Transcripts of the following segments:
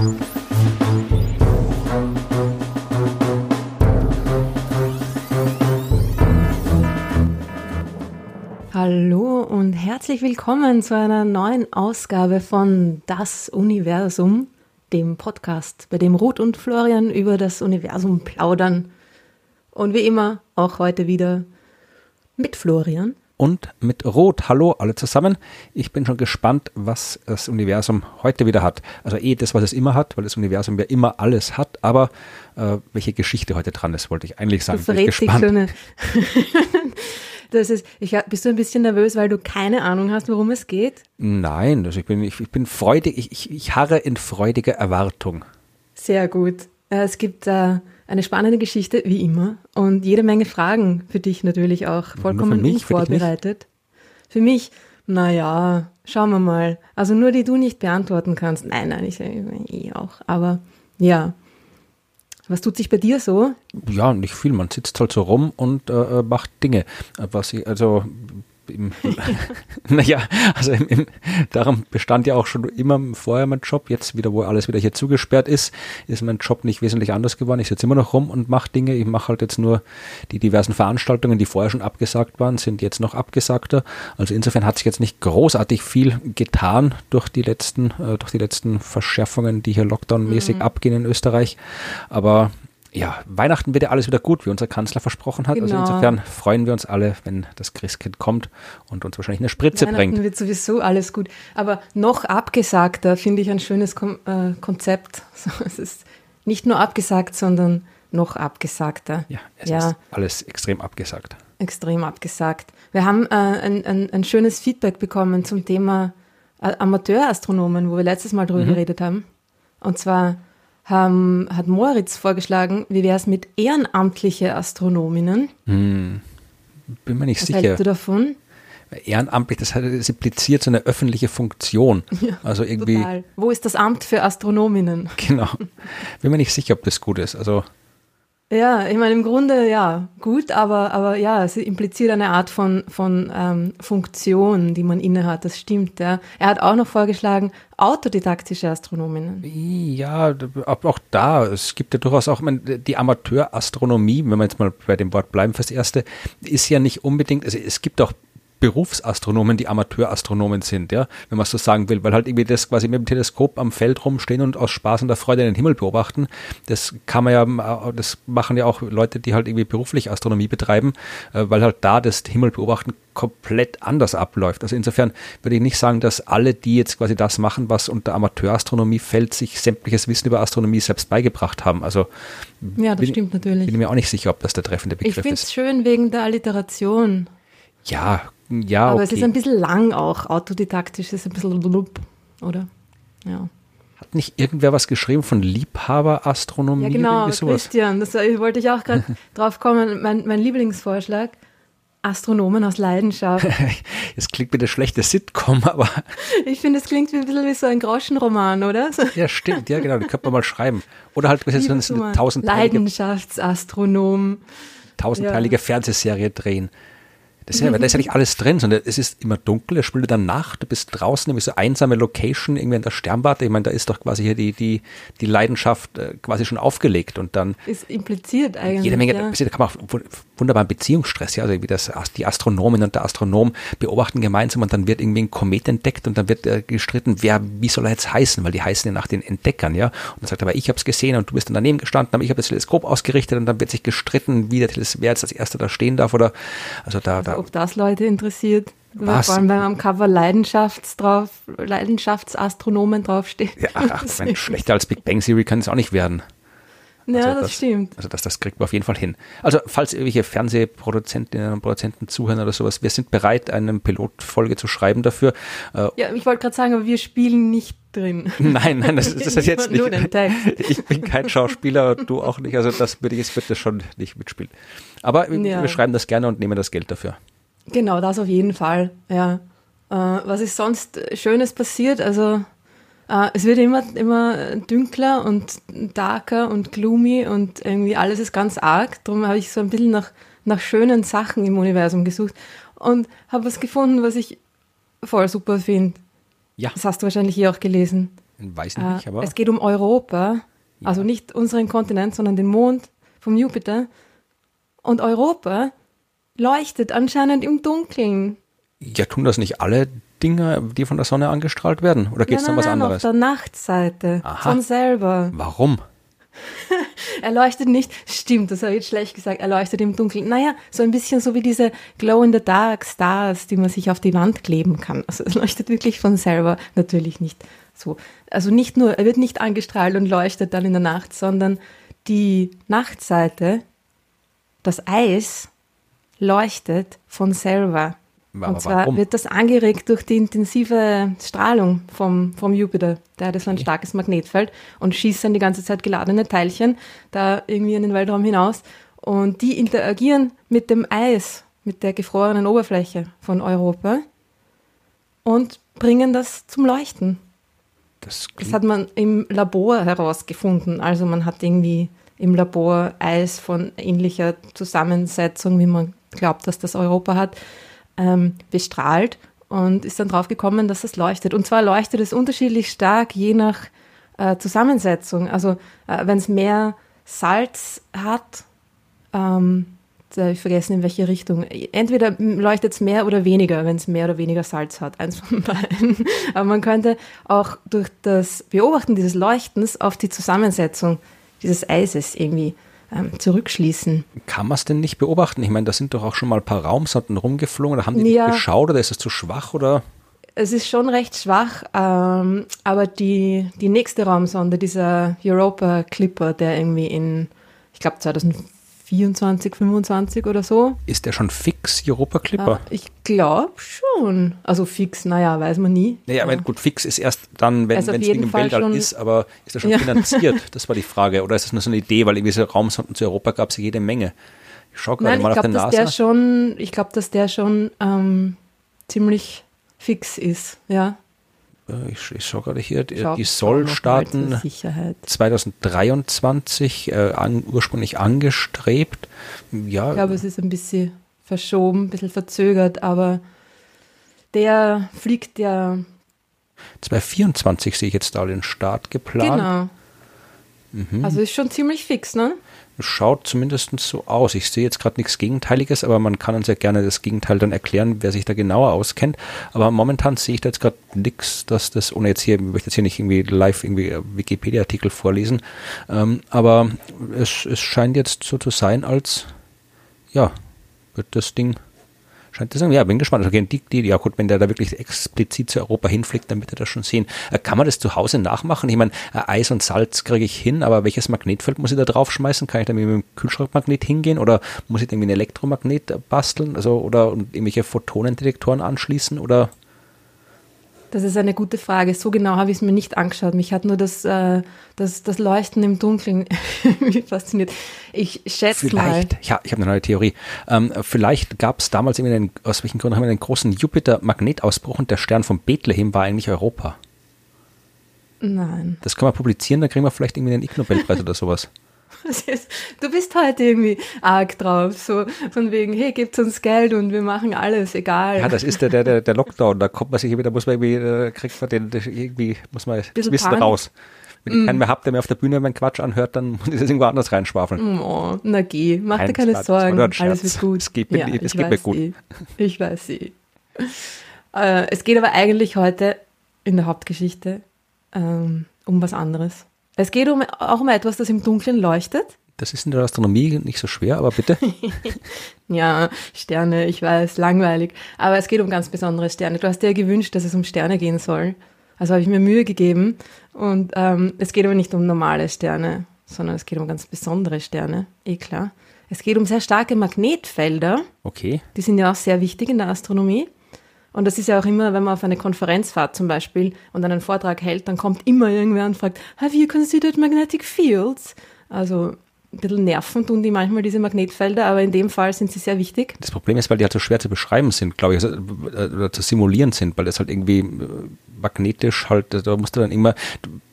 Hallo und herzlich willkommen zu einer neuen Ausgabe von Das Universum, dem Podcast, bei dem Ruth und Florian über das Universum plaudern. Und wie immer auch heute wieder mit Florian. Und mit Rot. Hallo alle zusammen. Ich bin schon gespannt, was das Universum heute wieder hat. Also eh das, was es immer hat, weil das Universum ja immer alles hat, aber äh, welche Geschichte heute dran ist, wollte ich eigentlich sagen. Du bin ich gespannt. das ist, ich, bist du ein bisschen nervös, weil du keine Ahnung hast, worum es geht? Nein, also ich bin, ich, ich bin freudig, ich, ich, ich harre in freudiger Erwartung. Sehr gut. Äh, es gibt äh, eine spannende Geschichte, wie immer. Und jede Menge Fragen für dich natürlich auch. Vollkommen mich, unvorbereitet. Für, für mich, naja, schauen wir mal. Also nur die du nicht beantworten kannst. Nein, nein, ich eh auch. Aber ja. Was tut sich bei dir so? Ja, nicht viel. Man sitzt halt so rum und äh, äh macht Dinge. Was ich, also im, naja, also im, im, darum bestand ja auch schon immer vorher mein Job. Jetzt wieder, wo alles wieder hier zugesperrt ist, ist mein Job nicht wesentlich anders geworden. Ich sitze immer noch rum und mache Dinge. Ich mache halt jetzt nur die diversen Veranstaltungen, die vorher schon abgesagt waren, sind jetzt noch abgesagter. Also insofern hat sich jetzt nicht großartig viel getan durch die letzten, äh, durch die letzten Verschärfungen, die hier Lockdown-mäßig mhm. abgehen in Österreich. Aber ja, Weihnachten wird ja alles wieder gut, wie unser Kanzler versprochen hat. Also genau. Also insofern freuen wir uns alle, wenn das Christkind kommt und uns wahrscheinlich eine Spritze Weihnachten bringt. wird sowieso alles gut. Aber noch abgesagter finde ich ein schönes Kom äh, Konzept. So, es ist nicht nur abgesagt, sondern noch abgesagter. Ja, es ja. ist alles extrem abgesagt. Extrem abgesagt. Wir haben äh, ein, ein, ein, schönes Feedback bekommen zum Thema äh, Amateurastronomen, wo wir letztes Mal drüber mhm. geredet haben. Und zwar haben, hat Moritz vorgeschlagen, wie wäre es mit ehrenamtliche Astronominnen? Hm, bin mir nicht Was sicher. Was hältst du davon? Ehrenamtlich, das, hat, das impliziert so eine öffentliche Funktion. Ja, also irgendwie. Total. Wo ist das Amt für Astronominnen? Genau. Bin mir nicht sicher, ob das gut ist. Also ja, ich meine, im Grunde ja, gut, aber, aber ja, es impliziert eine Art von, von ähm, Funktion, die man innehat, das stimmt. Ja. Er hat auch noch vorgeschlagen, autodidaktische Astronominnen. Ja, auch da, es gibt ja durchaus auch, meine, die Amateurastronomie, wenn wir jetzt mal bei dem Wort bleiben fürs Erste, ist ja nicht unbedingt, also es gibt auch Berufsastronomen, die Amateurastronomen sind, ja, wenn man so sagen will, weil halt irgendwie das quasi mit dem Teleskop am Feld rumstehen und aus Spaß und der Freude den Himmel beobachten. Das kann man ja, das machen ja auch Leute, die halt irgendwie beruflich Astronomie betreiben, äh, weil halt da das Himmel beobachten komplett anders abläuft. Also insofern würde ich nicht sagen, dass alle, die jetzt quasi das machen, was unter Amateurastronomie fällt, sich sämtliches Wissen über Astronomie selbst beigebracht haben. Also ja, das bin, stimmt natürlich. Bin mir auch nicht sicher, ob das der treffende Begriff ist. Ich finde es schön wegen der Alliteration. Ja, ja, Aber okay. es ist ein bisschen lang auch. Autodidaktisch ist ein bisschen blub, oder? Ja. Hat nicht irgendwer was geschrieben von Liebhaberastronomie? Ja, genau, Christian. Das wollte ich auch gerade drauf kommen. Mein, mein Lieblingsvorschlag. Astronomen aus Leidenschaft. Es klingt wie eine schlechte Sitcom, aber. Ich finde, es klingt wie ein bisschen wie so ein Groschenroman, oder? Ja, stimmt, ja, genau, den könnte man mal schreiben. Oder halt so eine tausendteilige. Leidenschaftsastronom. Tausendteilige ja. Fernsehserie drehen. Ist, ja, da ist ja nicht alles drin, sondern es ist immer dunkel, es spielt der Nacht, du bist draußen, irgendwie so einsame Location, irgendwie in der Sternwarte. Ich meine, da ist doch quasi hier die, die, die Leidenschaft äh, quasi schon aufgelegt und dann. Ist impliziert eigentlich. Jede Menge, ja. da kann man auch wunderbaren Beziehungsstress, ja, also wie das, die Astronomin und der Astronom beobachten gemeinsam und dann wird irgendwie ein Komet entdeckt und dann wird äh, gestritten, wer, wie soll er jetzt heißen, weil die heißen ja nach den Entdeckern, ja. Und dann sagt er, aber ich habe es gesehen und du bist dann daneben gestanden, aber ich habe das Teleskop ausgerichtet und dann wird sich gestritten, wie der Teleskop, wer jetzt als erster da stehen darf oder, also da, da ob das Leute interessiert. Was? Vor allem, wenn am Cover Leidenschafts drauf, Leidenschaftsastronomen draufsteht. Ja, ach, mein, schlechter als Big Bang Theory kann es auch nicht werden. Ja, also das, das, stimmt. Also das, das kriegt man auf jeden Fall hin. Also falls irgendwelche Fernsehproduzentinnen und Produzenten zuhören oder sowas, wir sind bereit, eine Pilotfolge zu schreiben dafür. Äh, ja, ich wollte gerade sagen, aber wir spielen nicht drin. Nein, nein, das, das ist jetzt nicht. Ich bin kein Schauspieler, du auch nicht. Also das würde ich jetzt bitte schon nicht mitspielen. Aber ja. wir schreiben das gerne und nehmen das Geld dafür. Genau, das auf jeden Fall, ja. Äh, was ist sonst Schönes passiert? Also es wird immer, immer dünkler und darker und gloomy und irgendwie alles ist ganz arg. Darum habe ich so ein bisschen nach, nach schönen Sachen im Universum gesucht und habe was gefunden, was ich voll super finde. Ja. Das hast du wahrscheinlich hier auch gelesen. Weiß ich nicht, aber. Es geht um Europa, ja. also nicht unseren Kontinent, sondern den Mond vom Jupiter. Und Europa leuchtet anscheinend im Dunkeln. Ja, tun das nicht alle Dinge, die von der Sonne angestrahlt werden? Oder geht es dann was nein, anderes? Auf der Nachtseite Aha. von selber. Warum? er leuchtet nicht, stimmt, das habe ich jetzt schlecht gesagt, er leuchtet im Dunkeln. Naja, so ein bisschen so wie diese Glow-in-the-Dark-Stars, die man sich auf die Wand kleben kann. Also es leuchtet wirklich von selber, natürlich nicht so. Also nicht nur, er wird nicht angestrahlt und leuchtet dann in der Nacht, sondern die Nachtseite, das Eis, leuchtet von selber. Aber und zwar warum? wird das angeregt durch die intensive Strahlung vom, vom Jupiter. Der hat so ein starkes Magnetfeld und schießt dann die ganze Zeit geladene Teilchen da irgendwie in den Weltraum hinaus. Und die interagieren mit dem Eis, mit der gefrorenen Oberfläche von Europa und bringen das zum Leuchten. Das, das hat man im Labor herausgefunden. Also man hat irgendwie im Labor Eis von ähnlicher Zusammensetzung, wie man glaubt, dass das Europa hat, ähm, bestrahlt und ist dann drauf gekommen, dass es leuchtet. Und zwar leuchtet es unterschiedlich stark, je nach äh, Zusammensetzung. Also äh, wenn es mehr Salz hat, ähm, ich vergessen in welche Richtung. Entweder leuchtet es mehr oder weniger, wenn es mehr oder weniger Salz hat, eins von beiden. Aber man könnte auch durch das Beobachten dieses Leuchtens auf die Zusammensetzung dieses Eises irgendwie ähm, zurückschließen. Kann man es denn nicht beobachten? Ich meine, da sind doch auch schon mal ein paar Raumsonden rumgeflogen. Da haben die ja, nicht geschaut oder ist es zu schwach oder? Es ist schon recht schwach, ähm, aber die, die nächste Raumsonde, dieser Europa Clipper, der irgendwie in, ich glaube 2004 24, 25 oder so. Ist der schon fix, Europa Clipper? Ja, ich glaube schon. Also fix, naja, weiß man nie. Naja, aber gut, fix ist erst dann, wenn es wegen dem Weltall schon, ist, aber ist er schon ja. finanziert? Das war die Frage. Oder ist das nur so eine Idee, weil irgendwie so Raumsonden zu Europa gab es ja jede Menge. Ich schaue gerade Nein, mal ich glaub, auf den NASA. Der schon, ich glaube, dass der schon ähm, ziemlich fix ist, ja. Äh, ich, ich schaue gerade hier, die, die soll starten 2023, äh, an, ursprünglich angestrebt. Ja. Ich glaube, es ist ein bisschen verschoben, ein bisschen verzögert, aber der fliegt ja. 2024 sehe ich jetzt da den Start geplant. Genau. Mhm. Also ist schon ziemlich fix, ne? Schaut zumindest so aus. Ich sehe jetzt gerade nichts Gegenteiliges, aber man kann uns ja gerne das Gegenteil dann erklären, wer sich da genauer auskennt. Aber momentan sehe ich da jetzt gerade nichts, dass das, ohne jetzt hier, ich möchte jetzt hier nicht irgendwie live irgendwie Wikipedia-Artikel vorlesen, ähm, aber es, es scheint jetzt so zu sein, als ja, wird das Ding Scheint das ja, bin gespannt. Also, die, die, ja gut, wenn der da wirklich explizit zu Europa hinfliegt, dann wird er das schon sehen. Äh, kann man das zu Hause nachmachen? Ich meine, äh, Eis und Salz kriege ich hin, aber welches Magnetfeld muss ich da draufschmeißen? Kann ich da mit dem Kühlschrankmagnet hingehen oder muss ich irgendwie ein Elektromagnet basteln? Also, oder irgendwelche Photonendetektoren anschließen oder das ist eine gute Frage. So genau habe ich es mir nicht angeschaut. Mich hat nur das, äh, das, das Leuchten im Dunkeln fasziniert. Ich schätze vielleicht, mal. Ja, ich habe eine neue Theorie. Ähm, vielleicht gab es damals irgendwie einen, aus welchen Gründen haben wir einen großen Jupiter-Magnetausbruch und der Stern von Bethlehem war eigentlich Europa. Nein. Das können wir publizieren, dann kriegen wir vielleicht irgendwie einen Ig Nobelpreis oder sowas. Du bist heute irgendwie arg drauf, so von wegen, hey, gebt uns Geld und wir machen alles, egal. Ja, das ist der, der, der Lockdown, da kommt man sich wieder, muss man irgendwie, äh, kriegt man den, irgendwie, muss man Bisschen Wissen Panik. raus. Wenn ich mm. keinen mehr habe, der mir auf der Bühne meinen Quatsch anhört, dann muss ich das irgendwo anders reinschwafeln. Oh, na geh, mach dir keine Quatsch, Sorgen, alles wird gut. Es geht mir, ja, es geht mir gut. Eh. Ich weiß sie. Äh, es geht aber eigentlich heute in der Hauptgeschichte ähm, um was anderes. Es geht um, auch um etwas, das im Dunkeln leuchtet. Das ist in der Astronomie nicht so schwer, aber bitte. ja, Sterne, ich weiß, langweilig. Aber es geht um ganz besondere Sterne. Du hast dir ja gewünscht, dass es um Sterne gehen soll. Also habe ich mir Mühe gegeben. Und ähm, es geht aber nicht um normale Sterne, sondern es geht um ganz besondere Sterne. Eh klar. Es geht um sehr starke Magnetfelder. Okay. Die sind ja auch sehr wichtig in der Astronomie. Und das ist ja auch immer, wenn man auf eine Konferenz fährt zum Beispiel und einen Vortrag hält, dann kommt immer irgendwer und fragt, have you considered magnetic fields? Also ein bisschen nerven tun die manchmal diese Magnetfelder, aber in dem Fall sind sie sehr wichtig. Das Problem ist, weil die halt so schwer zu beschreiben sind, glaube ich, also, äh, oder zu simulieren sind, weil das halt irgendwie äh, magnetisch halt, da musst du dann immer,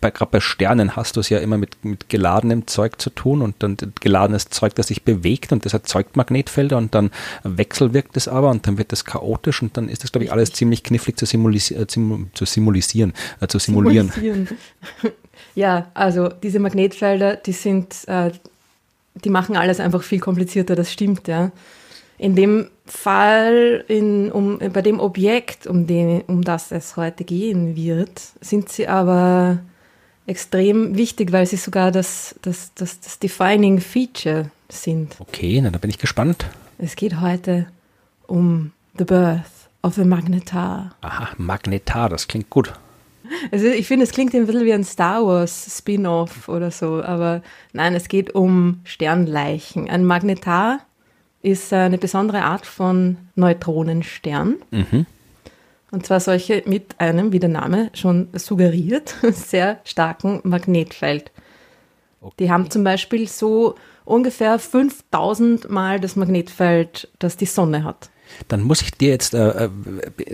gerade bei Sternen hast du es ja immer mit, mit geladenem Zeug zu tun und dann geladenes Zeug, das sich bewegt und das erzeugt Magnetfelder und dann wechselwirkt es aber und dann wird das chaotisch und dann ist das, glaube ich, alles ziemlich knifflig zu, simulis äh, zu simulisieren, äh, zu simulieren. simulieren. ja, also diese Magnetfelder, die sind äh, die machen alles einfach viel komplizierter, das stimmt, ja. In dem Fall, in, um, bei dem Objekt, um, den, um das es heute gehen wird, sind sie aber extrem wichtig, weil sie sogar das, das, das, das Defining Feature sind. Okay, na, da bin ich gespannt. Es geht heute um The Birth of a Magnetar. Aha, Magnetar, das klingt gut. Also ich finde, es klingt ein bisschen wie ein Star Wars Spin-off oder so, aber nein, es geht um Sternleichen. Ein Magnetar ist eine besondere Art von Neutronenstern. Mhm. Und zwar solche mit einem, wie der Name schon suggeriert, sehr starken Magnetfeld. Okay. Die haben zum Beispiel so ungefähr 5000 Mal das Magnetfeld, das die Sonne hat. Dann muss ich dir jetzt äh, äh,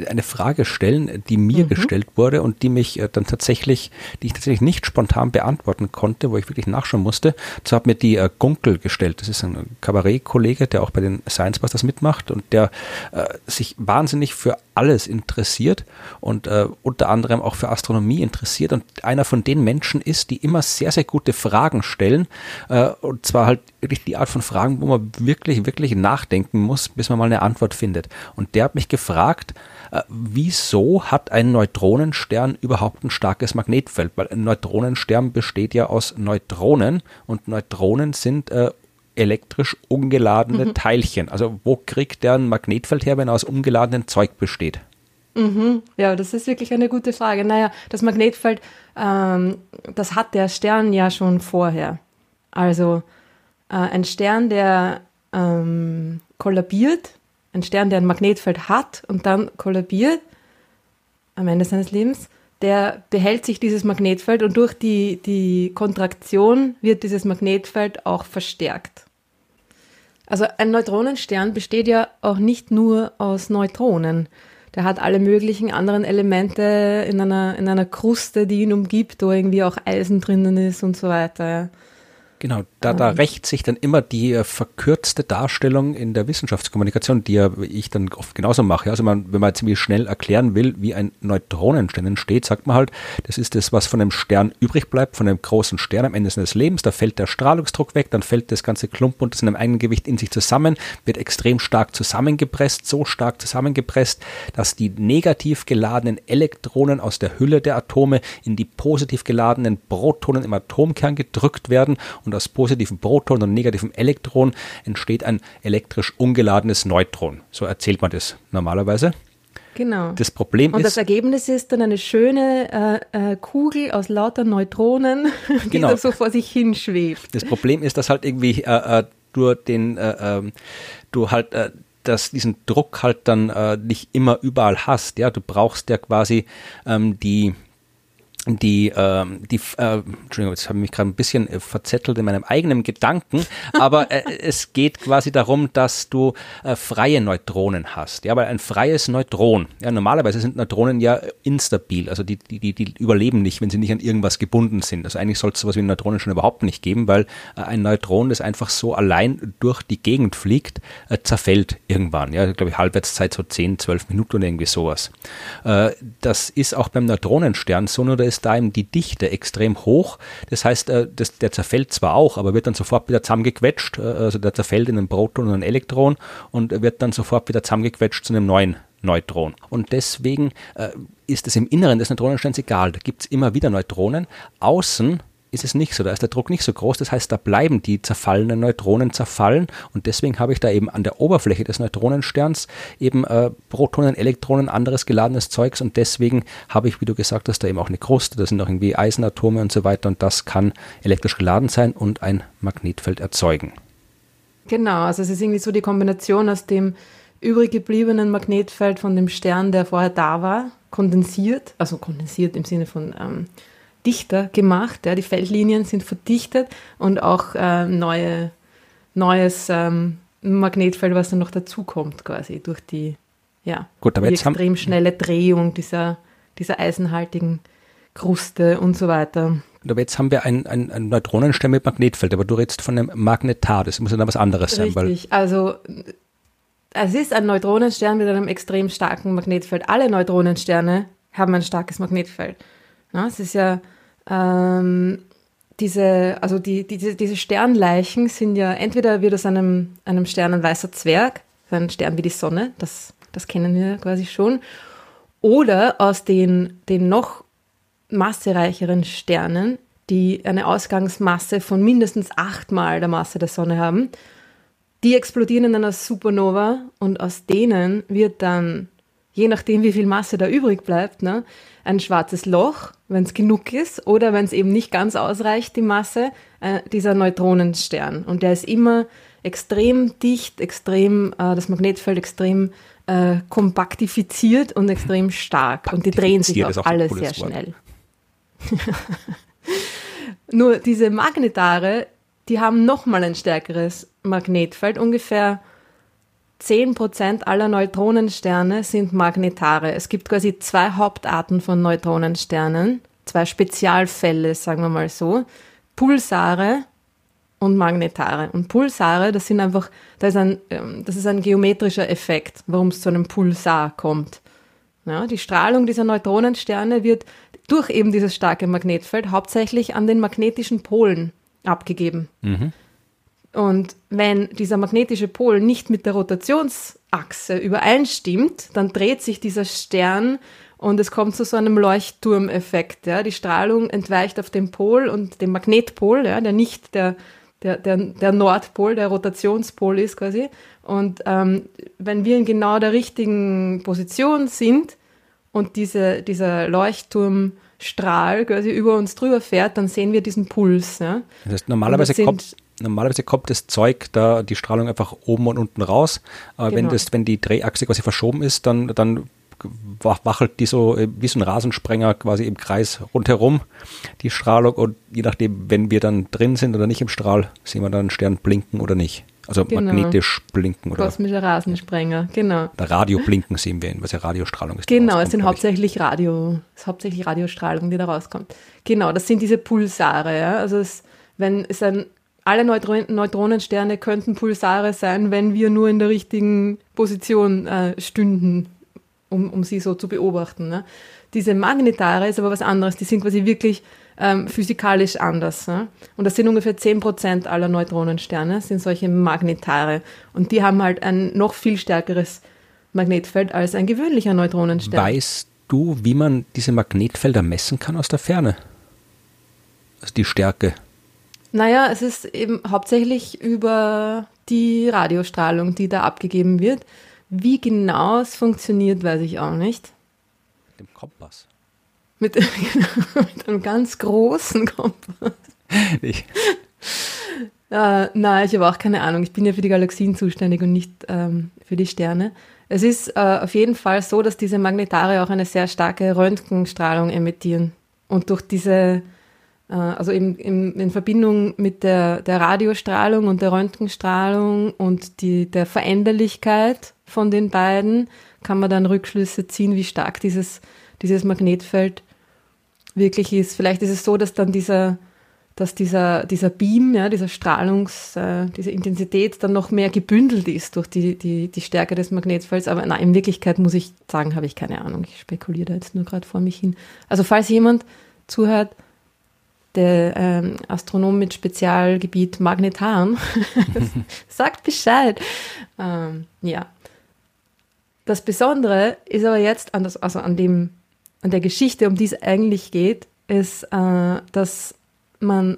eine Frage stellen, die mir mhm. gestellt wurde und die mich äh, dann tatsächlich, die ich tatsächlich nicht spontan beantworten konnte, wo ich wirklich nachschauen musste. Zwar hat mir die äh, Gunkel gestellt. Das ist ein Kabarett-Kollege, der auch bei den Science Busters mitmacht und der äh, sich wahnsinnig für alles interessiert und äh, unter anderem auch für Astronomie interessiert und einer von den Menschen ist, die immer sehr, sehr gute Fragen stellen äh, und zwar halt wirklich die Art von Fragen, wo man wirklich, wirklich nachdenken muss, bis man mal eine Antwort findet. Und der hat mich gefragt, äh, wieso hat ein Neutronenstern überhaupt ein starkes Magnetfeld? Weil ein Neutronenstern besteht ja aus Neutronen und Neutronen sind äh, elektrisch ungeladene mhm. Teilchen. Also wo kriegt der ein Magnetfeld her, wenn er aus ungeladenem Zeug besteht? Mhm. Ja, das ist wirklich eine gute Frage. Naja, das Magnetfeld, ähm, das hat der Stern ja schon vorher. Also äh, ein Stern, der ähm, kollabiert, ein Stern, der ein Magnetfeld hat und dann kollabiert am Ende seines Lebens, der behält sich dieses Magnetfeld und durch die, die Kontraktion wird dieses Magnetfeld auch verstärkt. Also ein Neutronenstern besteht ja auch nicht nur aus Neutronen. Der hat alle möglichen anderen Elemente in einer, in einer Kruste, die ihn umgibt, wo irgendwie auch Eisen drinnen ist und so weiter. Genau, da, da ähm. rächt sich dann immer die äh, verkürzte Darstellung in der Wissenschaftskommunikation, die ja ich dann oft genauso mache. Also man, wenn man ziemlich schnell erklären will, wie ein Neutronenstern entsteht, sagt man halt, das ist das, was von einem Stern übrig bleibt, von einem großen Stern am Ende seines Lebens. Da fällt der Strahlungsdruck weg, dann fällt das ganze Klumpenunter in einem eigenen Gewicht in sich zusammen, wird extrem stark zusammengepresst, so stark zusammengepresst, dass die negativ geladenen Elektronen aus der Hülle der Atome in die positiv geladenen Protonen im Atomkern gedrückt werden und und aus positiven Proton und negativen Elektron entsteht ein elektrisch ungeladenes Neutron. So erzählt man das normalerweise. Genau. Das Problem und ist. das Ergebnis ist dann eine schöne äh, äh, Kugel aus lauter Neutronen, die genau. da so vor sich hinschwebt. Das Problem ist, dass halt irgendwie äh, äh du den, äh, ähm, du halt äh, dass diesen Druck halt dann äh, nicht immer überall hast. Ja, du brauchst ja quasi ähm, die die, äh, die äh, Entschuldigung, jetzt habe ich mich gerade ein bisschen äh, verzettelt in meinem eigenen Gedanken, aber äh, es geht quasi darum, dass du äh, freie Neutronen hast. Ja, weil ein freies Neutron, ja, normalerweise sind Neutronen ja instabil, also die, die, die, die überleben nicht, wenn sie nicht an irgendwas gebunden sind. Also eigentlich soll es sowas wie Neutronen schon überhaupt nicht geben, weil äh, ein Neutron, das einfach so allein durch die Gegend fliegt, äh, zerfällt irgendwann. Ja, glaube ich, Halbwertszeit so 10, 12 Minuten oder irgendwie sowas. Äh, das ist auch beim Neutronenstern so, nur da ist da eben die Dichte extrem hoch. Das heißt, äh, das, der zerfällt zwar auch, aber wird dann sofort wieder zusammengequetscht. Äh, also der zerfällt in ein Proton und ein Elektron und wird dann sofort wieder zusammengequetscht zu einem neuen Neutron. Und deswegen äh, ist es im Inneren des Neutronensterns egal. Da gibt es immer wieder Neutronen. Außen ist es nicht so. Da ist der Druck nicht so groß. Das heißt, da bleiben die zerfallenen Neutronen zerfallen. Und deswegen habe ich da eben an der Oberfläche des Neutronensterns eben äh, Protonen, Elektronen, anderes geladenes Zeugs. Und deswegen habe ich, wie du gesagt hast, da eben auch eine Kruste. Da sind auch irgendwie Eisenatome und so weiter. Und das kann elektrisch geladen sein und ein Magnetfeld erzeugen. Genau, also es ist irgendwie so die Kombination aus dem übrig gebliebenen Magnetfeld von dem Stern, der vorher da war, kondensiert, also kondensiert im Sinne von ähm, dichter gemacht. Ja, die Feldlinien sind verdichtet und auch äh, neue, neues ähm, Magnetfeld, was dann noch dazukommt, quasi durch die, ja, Gut, die extrem schnelle Drehung dieser, dieser eisenhaltigen Kruste und so weiter. Aber jetzt haben wir ein, ein, ein Neutronenstern mit Magnetfeld, aber du redest von einem Magnetar, das muss ja dann was anderes Richtig. sein. Richtig, also es ist ein Neutronenstern mit einem extrem starken Magnetfeld. Alle Neutronensterne haben ein starkes Magnetfeld. Ja, es ist ja ähm, diese, also die, die, diese Sternleichen sind ja, entweder wird aus einem, einem Stern ein weißer Zwerg, ein Stern wie die Sonne, das, das kennen wir quasi schon, oder aus den, den noch massereicheren Sternen, die eine Ausgangsmasse von mindestens achtmal der Masse der Sonne haben. Die explodieren in einer Supernova und aus denen wird dann, je nachdem wie viel Masse da übrig bleibt, ne, ein schwarzes Loch, wenn es genug ist, oder wenn es eben nicht ganz ausreicht, die Masse, äh, dieser Neutronenstern. Und der ist immer extrem dicht, extrem, äh, das Magnetfeld extrem äh, kompaktifiziert und extrem stark. Und die drehen sich auch, alle sehr schnell. Nur diese Magnetare, die haben nochmal ein stärkeres Magnetfeld. Ungefähr 10% aller Neutronensterne sind Magnetare. Es gibt quasi zwei Hauptarten von Neutronensternen, zwei Spezialfälle, sagen wir mal so. Pulsare und Magnetare. Und Pulsare, das sind einfach, das ist ein, ähm, das ist ein geometrischer Effekt, warum es zu einem Pulsar kommt. Ja, die Strahlung dieser Neutronensterne wird durch eben dieses starke Magnetfeld hauptsächlich an den magnetischen Polen abgegeben. Mhm. Und wenn dieser magnetische Pol nicht mit der Rotationsachse übereinstimmt, dann dreht sich dieser Stern und es kommt zu so einem Leuchtturmeffekt. Ja. Die Strahlung entweicht auf den Pol und den Magnetpol, ja, der nicht der, der, der, der Nordpol, der Rotationspol ist quasi. Und ähm, wenn wir in genau der richtigen Position sind, und diese, dieser Leuchtturmstrahl quasi über uns drüber fährt, dann sehen wir diesen Puls. Ja? Das heißt, normalerweise kommt, normalerweise kommt das Zeug, da die Strahlung einfach oben und unten raus. Aber genau. wenn, das, wenn die Drehachse quasi verschoben ist, dann, dann wachelt die so äh, wie so ein Rasensprenger quasi im Kreis rundherum, die Strahlung. Und je nachdem, wenn wir dann drin sind oder nicht im Strahl, sehen wir dann einen Stern blinken oder nicht. Also genau. magnetisch blinken oder. Kosmischer Rasensprenger, genau. Oder Radioblinken sehen wir, was ja Radiostrahlung ist. Genau, es sind hauptsächlich Radio, es ist hauptsächlich Radiostrahlung, die da rauskommt. Genau, das sind diese Pulsare, ja. Also es, wenn es ein, alle Neutron Neutronensterne könnten Pulsare sein, wenn wir nur in der richtigen Position äh, stünden, um, um sie so zu beobachten. Ne? Diese Magnetare ist aber was anderes, die sind quasi wirklich ähm, physikalisch anders. Ne? Und das sind ungefähr 10% aller Neutronensterne, sind solche Magnetare. Und die haben halt ein noch viel stärkeres Magnetfeld als ein gewöhnlicher Neutronenstern. Weißt du, wie man diese Magnetfelder messen kann aus der Ferne? Also die Stärke. Naja, es ist eben hauptsächlich über die Radiostrahlung, die da abgegeben wird. Wie genau es funktioniert, weiß ich auch nicht. Mit dem Kompass. Mit, mit einem ganz großen Kompass. Ich. Äh, nein, ich habe auch keine Ahnung. Ich bin ja für die Galaxien zuständig und nicht ähm, für die Sterne. Es ist äh, auf jeden Fall so, dass diese Magnetare auch eine sehr starke Röntgenstrahlung emittieren. Und durch diese, also eben in, in Verbindung mit der, der Radiostrahlung und der Röntgenstrahlung und die, der Veränderlichkeit von den beiden, kann man dann Rückschlüsse ziehen, wie stark dieses, dieses Magnetfeld wirklich ist. Vielleicht ist es so, dass dann dieser, dass dieser, dieser Beam, ja, dieser Strahlungs, äh, diese Intensität dann noch mehr gebündelt ist durch die, die, die Stärke des Magnetfelds. Aber nein, in Wirklichkeit muss ich sagen, habe ich keine Ahnung. Ich spekuliere da jetzt nur gerade vor mich hin. Also falls jemand zuhört, der ähm, Astronom mit Spezialgebiet Magnetaren, sagt Bescheid. Ähm, ja. Das Besondere ist aber jetzt an, das, also an dem an der Geschichte, um die es eigentlich geht, ist, äh, dass man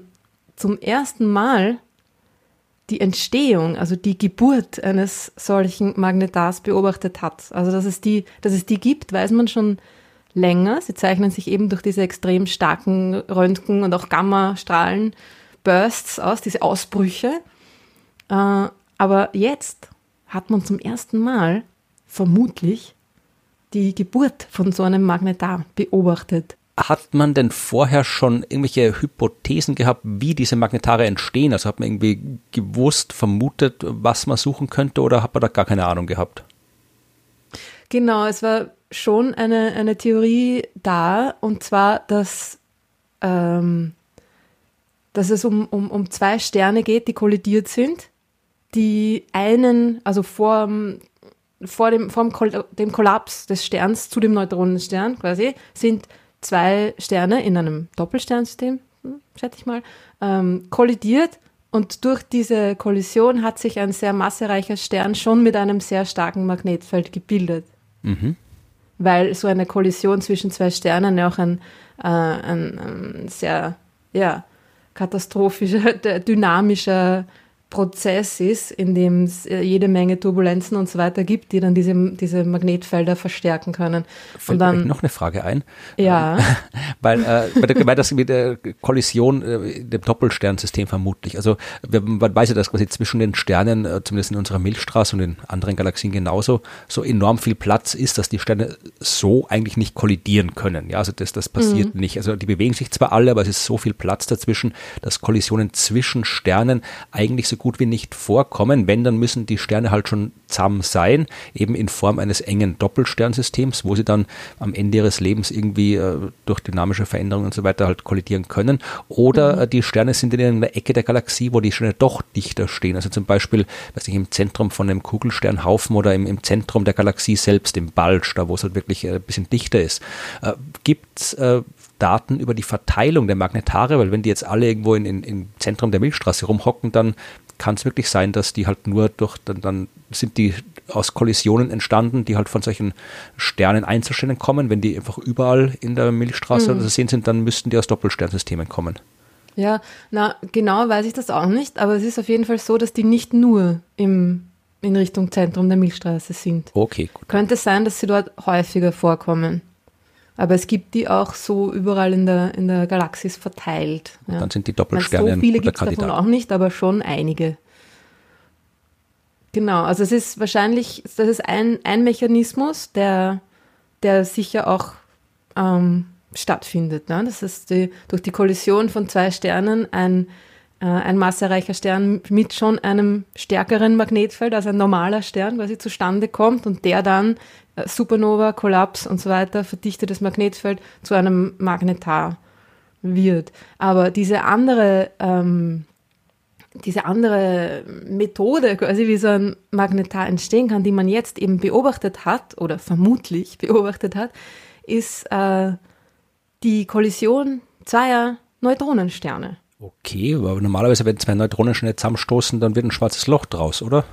zum ersten Mal die Entstehung, also die Geburt eines solchen Magnetars beobachtet hat. Also dass es die, dass es die gibt, weiß man schon länger. Sie zeichnen sich eben durch diese extrem starken Röntgen- und auch Gammastrahlen Bursts aus, diese Ausbrüche. Äh, aber jetzt hat man zum ersten Mal vermutlich die Geburt von so einem Magnetar beobachtet. hat man denn vorher schon irgendwelche Hypothesen gehabt, wie diese Magnetare entstehen? Also hat man irgendwie gewusst, vermutet, was man suchen könnte oder hat man da gar keine Ahnung gehabt? Genau, es war schon eine, eine Theorie da, und zwar, dass, ähm, dass es um, um, um zwei Sterne geht, die kollidiert sind, die einen, also vor, vor, dem, vor dem Kollaps des Sterns zu dem Neutronenstern quasi, sind zwei Sterne in einem Doppelsternsystem, schätze ich mal, ähm, kollidiert und durch diese Kollision hat sich ein sehr massereicher Stern schon mit einem sehr starken Magnetfeld gebildet. Mhm. Weil so eine Kollision zwischen zwei Sternen ja auch ein, äh, ein, ein sehr ja, katastrophischer, dynamischer Prozess ist, in dem es äh, jede Menge Turbulenzen und so weiter gibt, die dann diese, diese Magnetfelder verstärken können. Fällt und dann noch eine Frage ein. Ja. Ähm, weil äh, der, bei das mit der Kollision äh, dem Doppelsternsystem vermutlich. Also man weiß ja, dass quasi zwischen den Sternen, äh, zumindest in unserer Milchstraße und in anderen Galaxien genauso, so enorm viel Platz ist, dass die Sterne so eigentlich nicht kollidieren können. Ja, also das, das passiert mhm. nicht. Also die bewegen sich zwar alle, aber es ist so viel Platz dazwischen, dass Kollisionen zwischen Sternen eigentlich so gut gut wie nicht vorkommen. Wenn, dann müssen die Sterne halt schon zahm sein, eben in Form eines engen Doppelsternsystems, wo sie dann am Ende ihres Lebens irgendwie äh, durch dynamische Veränderungen und so weiter halt kollidieren können. Oder mhm. äh, die Sterne sind in einer Ecke der Galaxie, wo die Sterne doch dichter stehen. Also zum Beispiel, weiß nicht, im Zentrum von einem Kugelsternhaufen oder im, im Zentrum der Galaxie selbst, im Bulge, da wo es halt wirklich äh, ein bisschen dichter ist. Äh, Gibt es äh, Daten über die Verteilung der Magnetare, weil wenn die jetzt alle irgendwo in, in, im Zentrum der Milchstraße rumhocken, dann kann es wirklich sein, dass die halt nur durch, dann, dann sind die aus Kollisionen entstanden, die halt von solchen Sternen Einzelsternen kommen. Wenn die einfach überall in der Milchstraße mhm. zu sehen sind, dann müssten die aus Doppelsternsystemen kommen. Ja, na, genau weiß ich das auch nicht, aber es ist auf jeden Fall so, dass die nicht nur im, in Richtung Zentrum der Milchstraße sind. Okay, gut. Könnte sein, dass sie dort häufiger vorkommen. Aber es gibt die auch so überall in der, in der Galaxis verteilt. Ja. Dann sind die Doppelsterne. So viele gibt es davon auch nicht, aber schon einige. Genau, also es ist wahrscheinlich, das ist ein, ein Mechanismus, der, der sicher auch ähm, stattfindet. Ne? Das ist die, durch die Kollision von zwei Sternen ein, ein massereicher Stern mit schon einem stärkeren Magnetfeld als ein normaler Stern quasi zustande kommt und der dann äh, Supernova, Kollaps und so weiter, verdichtetes Magnetfeld zu einem Magnetar wird. Aber diese andere, ähm, diese andere Methode, quasi wie so ein Magnetar entstehen kann, die man jetzt eben beobachtet hat oder vermutlich beobachtet hat, ist äh, die Kollision zweier Neutronensterne. Okay, aber normalerweise, wenn zwei Neutronensterne zusammenstoßen, dann wird ein schwarzes Loch draus, oder?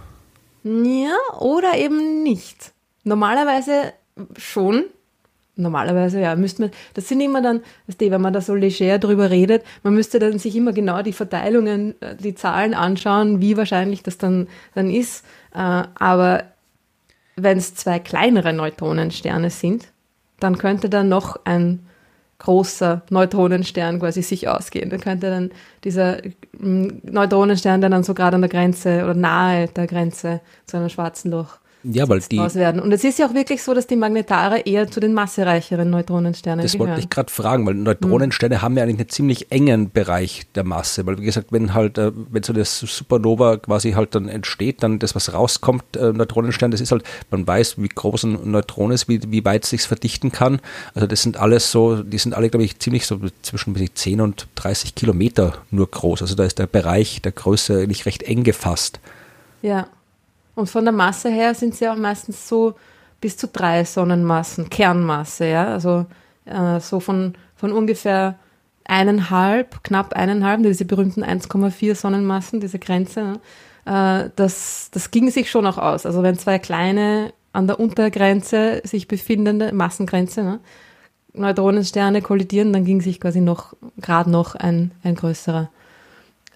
Ja, oder eben nicht. Normalerweise schon. Normalerweise, ja, müsste man, das sind immer dann, wenn man da so leger drüber redet, man müsste dann sich immer genau die Verteilungen, äh, die Zahlen anschauen, wie wahrscheinlich das dann, dann ist. Äh, aber wenn es zwei kleinere Neutronensterne sind, dann könnte da noch ein großer Neutronenstern quasi sich ausgehen. Dann könnte dann dieser mm, Neutronenstern, dann so gerade an der Grenze oder nahe der Grenze zu einem schwarzen Loch ja, weil die werden. Und es ist ja auch wirklich so, dass die Magnetare eher zu den massereicheren Neutronensternen das gehören. Das wollte ich gerade fragen, weil Neutronensterne mhm. haben ja eigentlich einen ziemlich engen Bereich der Masse. Weil wie gesagt, wenn halt, äh, wenn so das Supernova quasi halt dann entsteht, dann das, was rauskommt, äh, Neutronenstern, das ist halt, man weiß, wie groß ein Neutron ist, wie, wie weit es sich verdichten kann. Also das sind alles so, die sind alle, glaube ich, ziemlich so zwischen 10 und 30 Kilometer nur groß. Also da ist der Bereich der Größe nicht recht eng gefasst. Ja. Und von der Masse her sind sie auch meistens so bis zu drei Sonnenmassen, Kernmasse, ja. Also äh, so von, von ungefähr eineinhalb, knapp eineinhalb, diese berühmten 1,4 Sonnenmassen, diese Grenze, ne? äh, das, das ging sich schon auch aus. Also wenn zwei kleine an der Untergrenze sich befindende Massengrenze, ne? Neutronensterne kollidieren, dann ging sich quasi noch gerade noch ein, ein größerer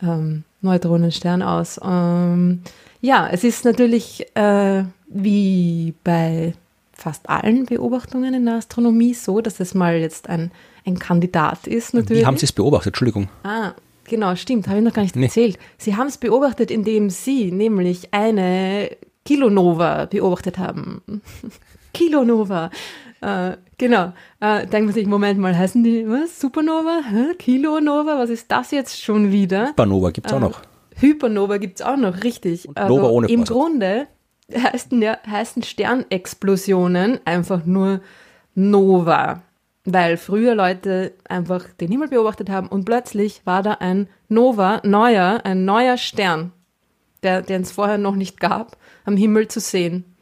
ähm, Neutronenstern aus. Ähm, ja, es ist natürlich äh, wie bei fast allen Beobachtungen in der Astronomie so, dass es mal jetzt ein, ein Kandidat ist. Natürlich. Wie haben Sie es beobachtet? Entschuldigung. Ah, genau, stimmt, habe ich noch gar nicht nee. erzählt. Sie haben es beobachtet, indem Sie nämlich eine Kilonova beobachtet haben. Kilonova. Äh, genau. Äh, denkt man sich, Moment mal, heißen die was? Supernova? Hä? Kilonova? Was ist das jetzt schon wieder? Supernova gibt es auch äh, noch. Hypernova gibt es auch noch, richtig. Und also Nova ohne Im Grunde heißen, ja, heißen Sternexplosionen einfach nur Nova. Weil früher Leute einfach den Himmel beobachtet haben und plötzlich war da ein Nova, neuer, ein neuer Stern, der, den es vorher noch nicht gab, am Himmel zu sehen.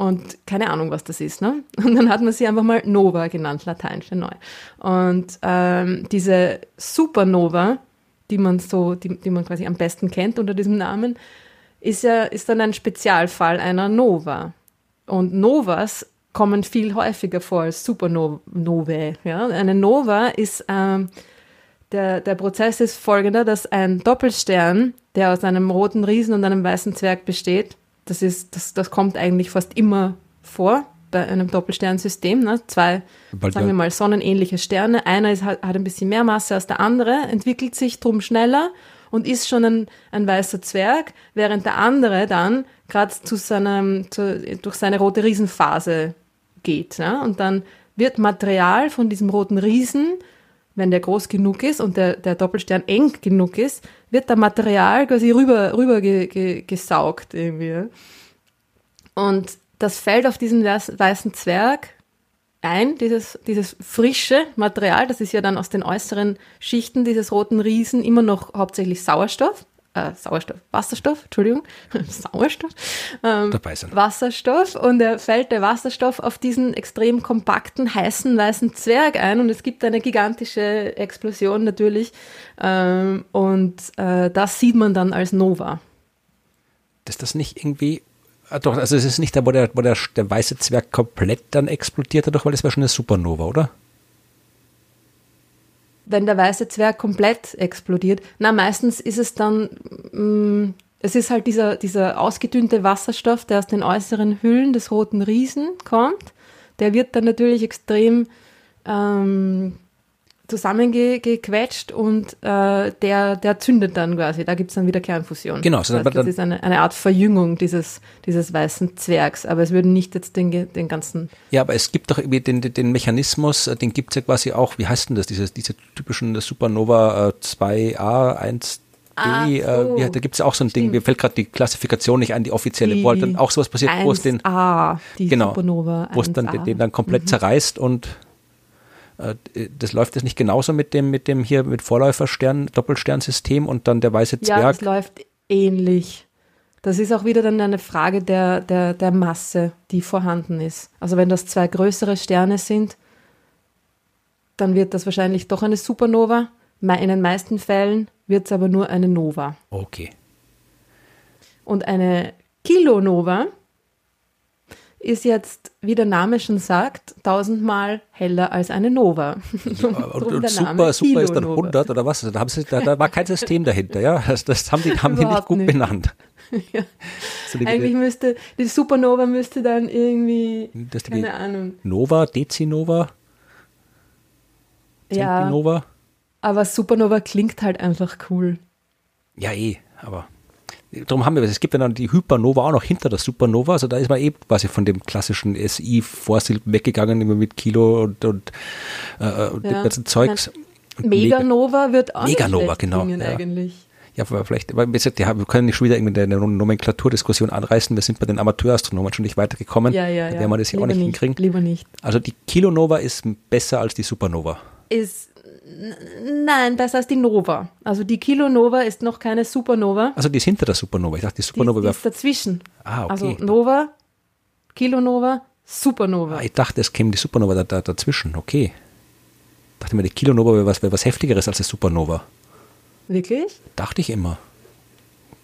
Und keine Ahnung, was das ist. Ne? Und dann hat man sie einfach mal Nova genannt, lateinisch für neu. Und ähm, diese Supernova, die man so, die, die man quasi am besten kennt unter diesem Namen, ist ja ist dann ein Spezialfall einer Nova. Und Novas kommen viel häufiger vor als Supernovae. Ja? Eine Nova ist, ähm, der, der Prozess ist folgender, dass ein Doppelstern, der aus einem roten Riesen und einem weißen Zwerg besteht, das, ist, das, das kommt eigentlich fast immer vor bei einem Doppelsternsystem. Ne? Zwei, Bald sagen wir mal, sonnenähnliche Sterne. Einer ist, hat, hat ein bisschen mehr Masse als der andere, entwickelt sich drum schneller und ist schon ein, ein weißer Zwerg, während der andere dann gerade zu seinem, zu, durch seine rote Riesenphase geht. Ja? Und dann wird Material von diesem roten Riesen, wenn der groß genug ist und der, der Doppelstern eng genug ist, wird da Material quasi rüber, rüber ge, ge, gesaugt irgendwie. Und das fällt auf diesen weißen Zwerg ein, dieses, dieses frische Material, das ist ja dann aus den äußeren Schichten dieses roten Riesen immer noch hauptsächlich Sauerstoff äh, Sauerstoff, Wasserstoff, Entschuldigung, Sauerstoff, ähm, Dabei sein. Wasserstoff und er fällt der Wasserstoff auf diesen extrem kompakten, heißen, weißen Zwerg ein und es gibt eine gigantische Explosion natürlich ähm, und äh, das sieht man dann als Nova. Ist das nicht irgendwie ah, doch, also es ist nicht da, wo der, wo der, der weiße Zwerg komplett dann explodiert hat, doch, weil das wäre schon eine Supernova, oder? Wenn der weiße Zwerg komplett explodiert. Na, meistens ist es dann, mh, mm, es ist halt dieser, dieser ausgedünnte Wasserstoff, der aus den äußeren Hüllen des roten Riesen kommt. Der wird dann natürlich extrem ähm, zusammengequetscht und äh, der, der zündet dann quasi. Da gibt es dann wieder Kernfusion. Genau. So das, heißt, das ist eine, eine Art Verjüngung dieses, dieses weißen Zwergs. Aber es würde nicht jetzt den, den ganzen. Ja, aber es gibt doch den, den Mechanismus, äh, den gibt es ja quasi auch, wie heißt denn das, diese, diese typischen Supernova äh, 2a, 1 Ah, äh, so. äh, ja, da gibt es auch so ein Stimmt. Ding, mir fällt gerade die Klassifikation nicht ein, die offizielle, die wo dann auch sowas passiert, wo es den, A, genau, wo es dann den, den, dann komplett mhm. zerreißt und das läuft das nicht genauso mit dem, mit dem hier mit Vorläuferstern, Doppelsternsystem und dann der weiße Zwerg? Ja, das läuft ähnlich. Das ist auch wieder dann eine Frage der, der, der Masse, die vorhanden ist. Also wenn das zwei größere Sterne sind, dann wird das wahrscheinlich doch eine Supernova. In den meisten Fällen wird es aber nur eine Nova. Okay. Und eine Kilonova ist jetzt, wie der Name schon sagt, tausendmal heller als eine Nova. Ja, und, und super, super ist dann 100 oder was? Da, haben sie, da, da war kein System dahinter, ja. Das, das haben die, haben die nicht gut nicht. benannt. Ja. So Eigentlich müsste, die Supernova müsste dann irgendwie, keine Ahnung. Nova, Dezinova. Ja, aber Supernova klingt halt einfach cool. Ja, eh, aber Darum haben wir, es gibt ja dann die Hypernova auch noch hinter der Supernova, also da ist man eben eh quasi von dem klassischen SI-Vorsilben weggegangen, immer mit Kilo und, und äh, ja. dem ganzen Zeugs. Meganova wird auch Meganova, genau. Ja. eigentlich. Ja, aber vielleicht, weil wir, können nicht schon wieder irgendwie eine Nomenklaturdiskussion anreißen. Wir sind bei den Amateurastronomen schon nicht weitergekommen. Ja, ja, ja. Da werden wir das hier auch nicht, nicht hinkriegen. Lieber nicht. Also die Kilonova ist besser als die Supernova. Ist Nein, besser als die Nova. Also die Kilonova ist noch keine Supernova. Also die ist hinter der Supernova. Ich dachte, die Supernova die, die ist dazwischen. Ah, okay. Also Nova, Kilonova, Supernova. Ah, ich dachte, es käme die Supernova da, da, dazwischen. Okay. Ich dachte mir, die Kilonova wäre was, wär was Heftigeres als die Supernova. Wirklich? Dachte ich immer.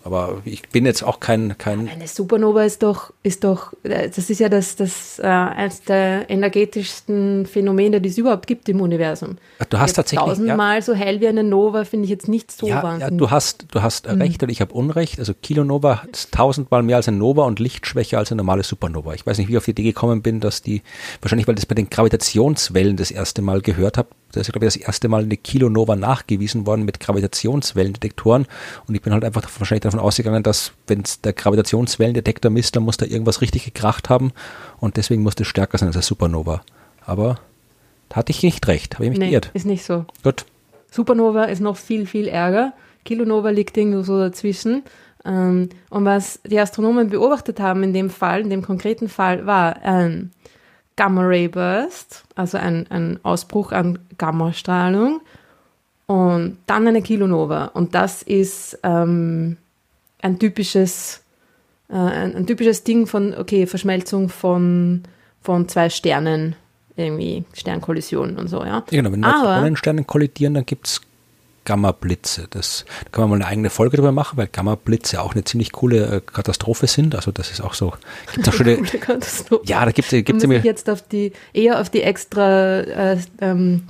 Aber ich bin jetzt auch kein. kein Eine Supernova ist doch, ist doch, äh, das ist ja das, das äh, eines der energetischsten Phänomene, die es überhaupt gibt im Universum. Du hast jetzt tatsächlich. Tausendmal ja. so hell wie eine Nova finde ich jetzt nicht so ja, wahnsinnig. Ja, du hast, du hast mhm. recht und ich habe Unrecht. Also Kilonova ist tausendmal mehr als eine Nova und lichtschwächer als eine normale Supernova. Ich weiß nicht, wie ich auf die Idee gekommen bin, dass die, wahrscheinlich weil das bei den Gravitationswellen das erste Mal gehört habe, da ist, glaube ich, das erste Mal eine Kilonova nachgewiesen worden mit Gravitationswellendetektoren und ich bin halt einfach wahrscheinlich davon davon ausgegangen, dass wenn es der Gravitationswellendetektor misst, dann muss da irgendwas richtig gekracht haben und deswegen muss es stärker sein als eine Supernova. Aber da hatte ich nicht recht, habe ich mich nee, geirrt. ist nicht so. Gut. Supernova ist noch viel, viel ärger. Kilonova liegt irgendwo so dazwischen. Ähm, und was die Astronomen beobachtet haben in dem Fall, in dem konkreten Fall, war ein Gamma-Ray-Burst, also ein, ein Ausbruch an Gammastrahlung und dann eine Kilonova. Und das ist ähm, ein typisches, äh, ein, ein, typisches Ding von, okay, Verschmelzung von, von zwei Sternen, irgendwie Sternkollisionen und so, ja. Genau, wenn Neutronensterne kollidieren, dann gibt es Gamma-Blitze. Das da kann man mal eine eigene Folge drüber machen, weil Gamma-Blitze auch eine ziemlich coole äh, Katastrophe sind. Also das ist auch so. Gibt's auch schon eine, coole Katastrophe. Ja, da gibt es gibt's immer jetzt auf die eher auf die extra äh, ähm,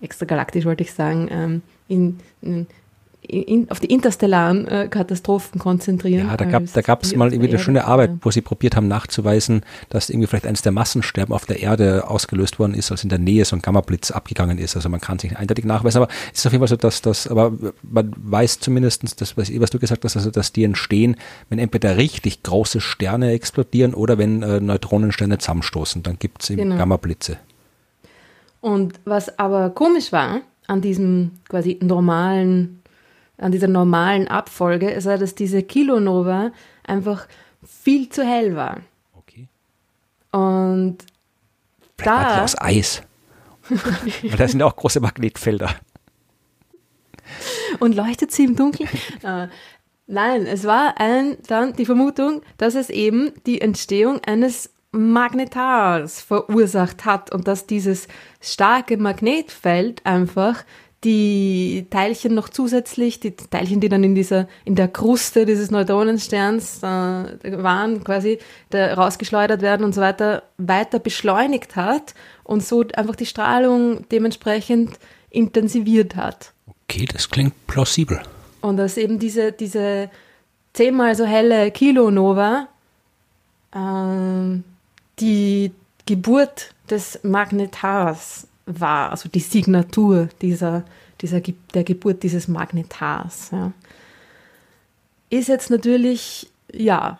extragalaktisch wollte ich sagen ähm, in, in in, auf die interstellaren äh, Katastrophen konzentrieren. Ja, da gab es mal irgendwie eine schöne Arbeit, wo sie probiert haben nachzuweisen, dass irgendwie vielleicht eines der Massensterben auf der Erde ausgelöst worden ist, als in der Nähe so ein Gammablitz abgegangen ist. Also man kann sich eindeutig nachweisen, aber es ist auf jeden Fall so, dass das, aber man weiß zumindest, das, was, was du gesagt hast, also dass die entstehen, wenn entweder richtig große Sterne explodieren oder wenn äh, Neutronensterne zusammenstoßen, dann gibt es genau. Gammablitze. Und was aber komisch war an diesem quasi normalen an dieser normalen Abfolge, ist, dass diese Kilonova einfach viel zu hell war. Okay. Und Vielleicht da. War die aus Eis. Weil da sind auch große Magnetfelder. Und leuchtet sie im Dunkeln? uh, nein, es war ein, dann die Vermutung, dass es eben die Entstehung eines Magnetars verursacht hat und dass dieses starke Magnetfeld einfach die Teilchen noch zusätzlich, die Teilchen, die dann in dieser, in der Kruste dieses Neutronensterns äh, waren, quasi da rausgeschleudert werden und so weiter, weiter beschleunigt hat und so einfach die Strahlung dementsprechend intensiviert hat. Okay, das klingt plausibel. Und dass eben diese, diese zehnmal so helle Kilonova äh, die Geburt des Magnetars war, also die Signatur dieser, dieser, der Geburt dieses Magnetars. Ja. Ist jetzt natürlich, ja,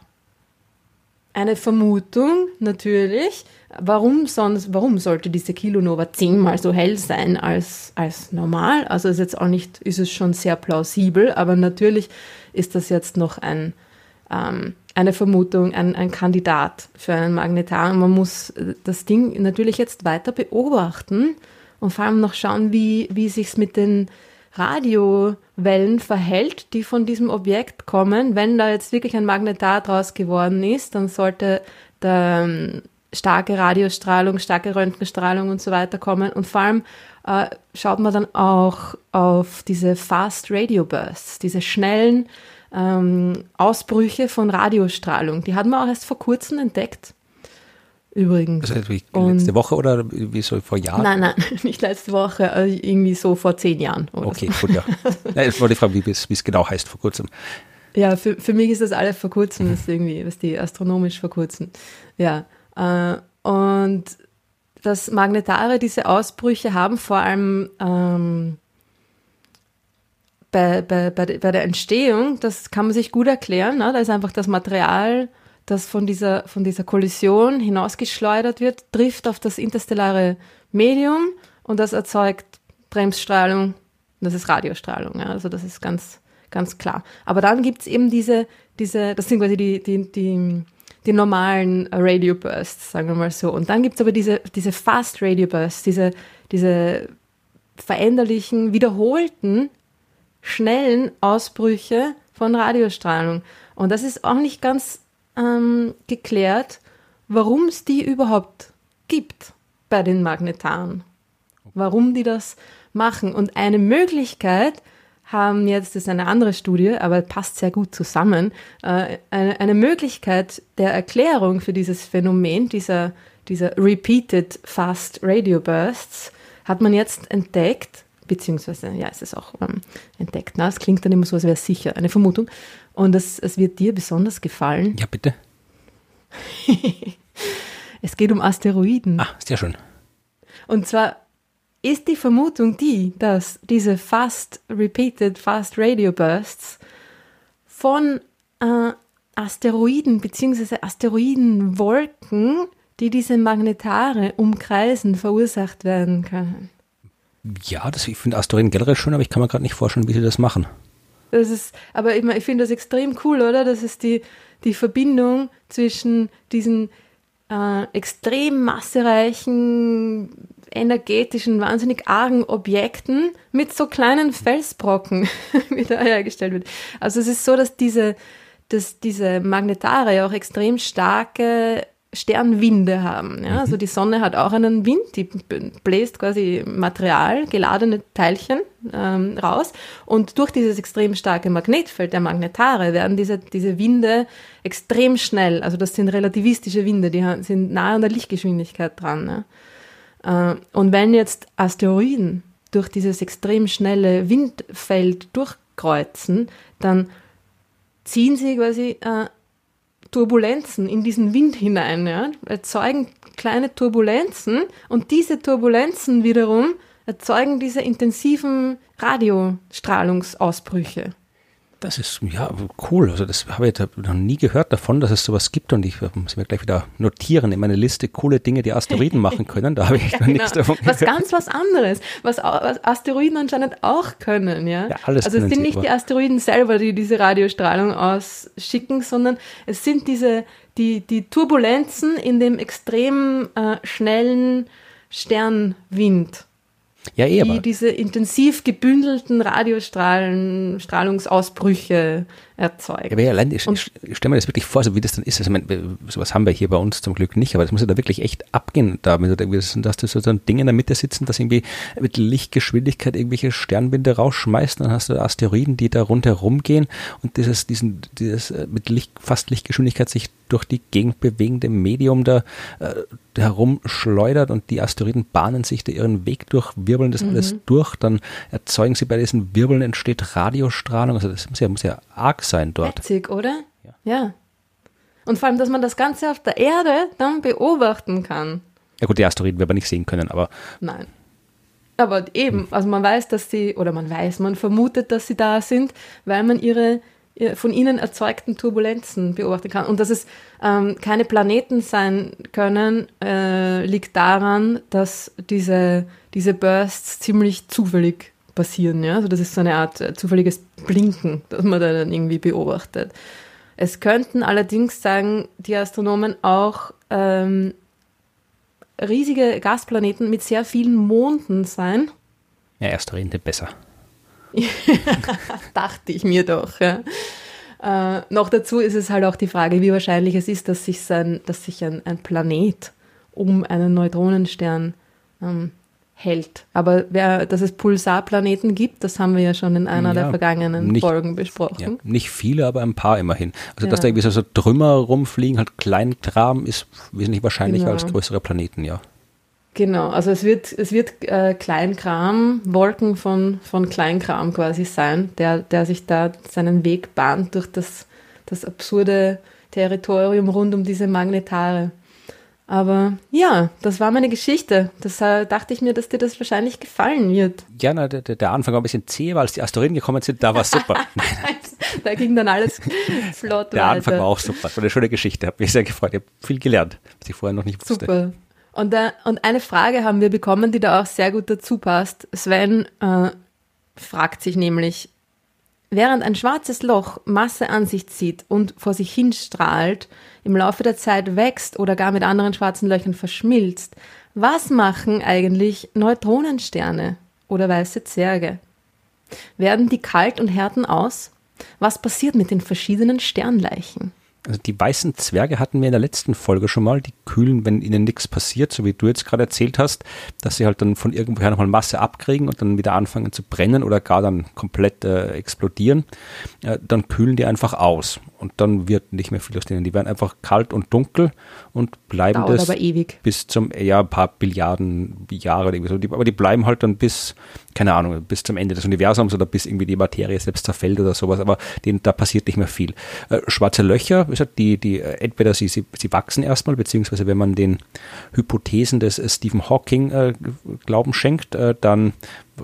eine Vermutung, natürlich. Warum sonst, warum sollte diese Kilonova zehnmal so hell sein als, als normal? Also ist jetzt auch nicht, ist es schon sehr plausibel, aber natürlich ist das jetzt noch ein, ähm, eine Vermutung, ein, ein Kandidat für einen Magnetar. Und man muss äh, das Ding natürlich jetzt weiter beobachten und vor allem noch schauen, wie, wie sich mit den Radiowellen verhält, die von diesem Objekt kommen. Wenn da jetzt wirklich ein Magnetar draus geworden ist, dann sollte da ähm, starke Radiostrahlung, starke Röntgenstrahlung und so weiter kommen. Und vor allem äh, schaut man dann auch auf diese Fast Radio Bursts, diese schnellen ähm, Ausbrüche von Radiostrahlung. Die hat man auch erst vor kurzem entdeckt. Übrigens. Wie letzte Woche oder wie so vor Jahren? Nein, nein, nicht letzte Woche, äh, irgendwie so vor zehn Jahren. okay, so. gut, ja. ja. Jetzt wollte ich fragen, wie es genau heißt vor kurzem. Ja, für, für mich ist das alles vor kurzem, das ist irgendwie, was die astronomisch vor kurzem. Ja. Äh, und das Magnetare, diese Ausbrüche haben vor allem ähm, bei, bei, bei, bei der Entstehung, das kann man sich gut erklären, ne? da ist einfach das Material, das von dieser, von dieser Kollision hinausgeschleudert wird, trifft auf das interstellare Medium und das erzeugt Bremsstrahlung, das ist Radiostrahlung, ja? also das ist ganz, ganz klar. Aber dann gibt es eben diese, diese, das sind quasi die, die, die, die normalen Radio Bursts, sagen wir mal so. Und dann gibt es aber diese, diese Fast Radio Bursts, diese, diese veränderlichen, wiederholten schnellen Ausbrüche von Radiostrahlung. Und das ist auch nicht ganz ähm, geklärt, warum es die überhaupt gibt bei den Magnetaren. Warum die das machen. Und eine Möglichkeit haben jetzt, das ist eine andere Studie, aber passt sehr gut zusammen, äh, eine, eine Möglichkeit der Erklärung für dieses Phänomen, dieser, dieser Repeated Fast Radio Bursts, hat man jetzt entdeckt, beziehungsweise ja, es ist auch ähm, entdeckt. Na, es klingt dann immer so, als wäre es sicher, eine Vermutung. Und es, es wird dir besonders gefallen. Ja, bitte. es geht um Asteroiden. Ah, sehr schön. Und zwar ist die Vermutung die, dass diese fast repeated, fast radio bursts von äh, Asteroiden bzw. Asteroidenwolken, die diese Magnetare umkreisen, verursacht werden können. Ja, das, ich finde Asteroiden generell schön, aber ich kann mir gerade nicht vorstellen, wie sie das machen. Das ist, aber ich, ich finde das extrem cool, oder? Das ist die, die Verbindung zwischen diesen äh, extrem massereichen, energetischen, wahnsinnig argen Objekten mit so kleinen Felsbrocken wieder hergestellt wird. Also es ist so, dass diese, dass diese Magnetare auch extrem starke Sternwinde haben. Ja? Also mhm. die Sonne hat auch einen Wind, die bläst quasi Material, geladene Teilchen ähm, raus. Und durch dieses extrem starke Magnetfeld der Magnetare werden diese, diese Winde extrem schnell, also das sind relativistische Winde, die sind nahe an der Lichtgeschwindigkeit dran. Ja? Äh, und wenn jetzt Asteroiden durch dieses extrem schnelle Windfeld durchkreuzen, dann ziehen sie quasi äh, Turbulenzen in diesen Wind hinein, ja, erzeugen kleine Turbulenzen und diese Turbulenzen wiederum erzeugen diese intensiven Radiostrahlungsausbrüche. Das ist ja cool. Also das habe ich noch nie gehört davon, dass es sowas gibt und ich muss mir gleich wieder notieren in meine Liste coole Dinge, die Asteroiden machen können. Da habe ich ja, noch genau. nichts davon gehört. Was ganz was anderes, was, was, Asteroiden anscheinend auch können, ja. ja alles also es sind nicht die Asteroiden selber, die diese Radiostrahlung ausschicken, sondern es sind diese die die Turbulenzen in dem extrem äh, schnellen Sternwind ja, eh, die diese intensiv gebündelten Radiostrahlungsausbrüche erzeugt. Ja, allein, ich, ich stelle mir das wirklich vor, so wie das dann ist. Also, ich meine, sowas haben wir hier bei uns zum Glück nicht, aber das muss ja da wirklich echt abgehen, da, dass du so ein Ding in der Mitte sitzen, das irgendwie mit Lichtgeschwindigkeit irgendwelche Sternwinde rausschmeißt, dann hast du Asteroiden, die da rundherum gehen und dieses, diesen, dieses äh, mit Licht, fast Lichtgeschwindigkeit sich durch die Gegend bewegende Medium da äh, herumschleudert und die Asteroiden bahnen sich da ihren Weg durch, wirbeln das mhm. alles durch, dann erzeugen sie bei diesen Wirbeln entsteht Radiostrahlung, also das muss ja, muss ja arg sein dort. Witzig, oder? Ja. ja. Und vor allem, dass man das Ganze auf der Erde dann beobachten kann. Ja gut, die Asteroiden werden wir nicht sehen können, aber... Nein. Aber eben, also man weiß, dass sie, oder man weiß, man vermutet, dass sie da sind, weil man ihre von ihnen erzeugten Turbulenzen beobachten kann. Und dass es ähm, keine Planeten sein können, äh, liegt daran, dass diese, diese Bursts ziemlich zufällig passieren. Ja? Also das ist so eine Art äh, zufälliges Blinken, das man da dann irgendwie beobachtet. Es könnten allerdings, sagen die Astronomen, auch ähm, riesige Gasplaneten mit sehr vielen Monden sein. Ja, Rede besser. Dachte ich mir doch. Ja. Äh, noch dazu ist es halt auch die Frage, wie wahrscheinlich es ist, dass sich, sein, dass sich ein, ein Planet um einen Neutronenstern ähm, hält. Aber wer, dass es Pulsarplaneten gibt, das haben wir ja schon in einer ja, der vergangenen nicht, Folgen besprochen. Ja, nicht viele, aber ein paar immerhin. Also ja. dass da irgendwie so Trümmer rumfliegen, halt Kleinkram, ist wesentlich wahrscheinlicher genau. als größere Planeten, ja. Genau, also es wird, es wird äh, Kleinkram, Wolken von, von Kleinkram quasi sein, der, der sich da seinen Weg bahnt durch das, das absurde Territorium rund um diese Magnetare. Aber ja, das war meine Geschichte. Das äh, dachte ich mir, dass dir das wahrscheinlich gefallen wird. Ja, na, der, der Anfang war ein bisschen zäh, weil als die Asteroiden gekommen sind, da war es super. da ging dann alles flott Der weiter. Anfang war auch super. Das war eine schöne Geschichte. Hat mich sehr gefreut. Ich habe viel gelernt, was ich vorher noch nicht wusste. Super. Und, äh, und eine Frage haben wir bekommen, die da auch sehr gut dazu passt. Sven äh, fragt sich nämlich, während ein schwarzes Loch Masse an sich zieht und vor sich hinstrahlt, im Laufe der Zeit wächst oder gar mit anderen schwarzen Löchern verschmilzt, was machen eigentlich Neutronensterne oder weiße Zwerge? Werden die kalt und härten aus? Was passiert mit den verschiedenen Sternleichen? Also die weißen Zwerge hatten wir in der letzten Folge schon mal, die kühlen, wenn ihnen nichts passiert, so wie du jetzt gerade erzählt hast, dass sie halt dann von irgendwoher nochmal Masse abkriegen und dann wieder anfangen zu brennen oder gar dann komplett äh, explodieren, äh, dann kühlen die einfach aus und dann wird nicht mehr viel aus denen. Die werden einfach kalt und dunkel und bleiben Dauert das bis zum, ja, ein paar Billiarden Jahre oder irgendwie so. aber die bleiben halt dann bis, keine Ahnung, bis zum Ende des Universums oder bis irgendwie die Materie selbst zerfällt oder sowas, aber denen, da passiert nicht mehr viel. Äh, schwarze Löcher, wie gesagt, die, die, äh, entweder sie, sie, sie wachsen erstmal, beziehungsweise wenn man den Hypothesen des äh, Stephen Hawking äh, Glauben schenkt, äh, dann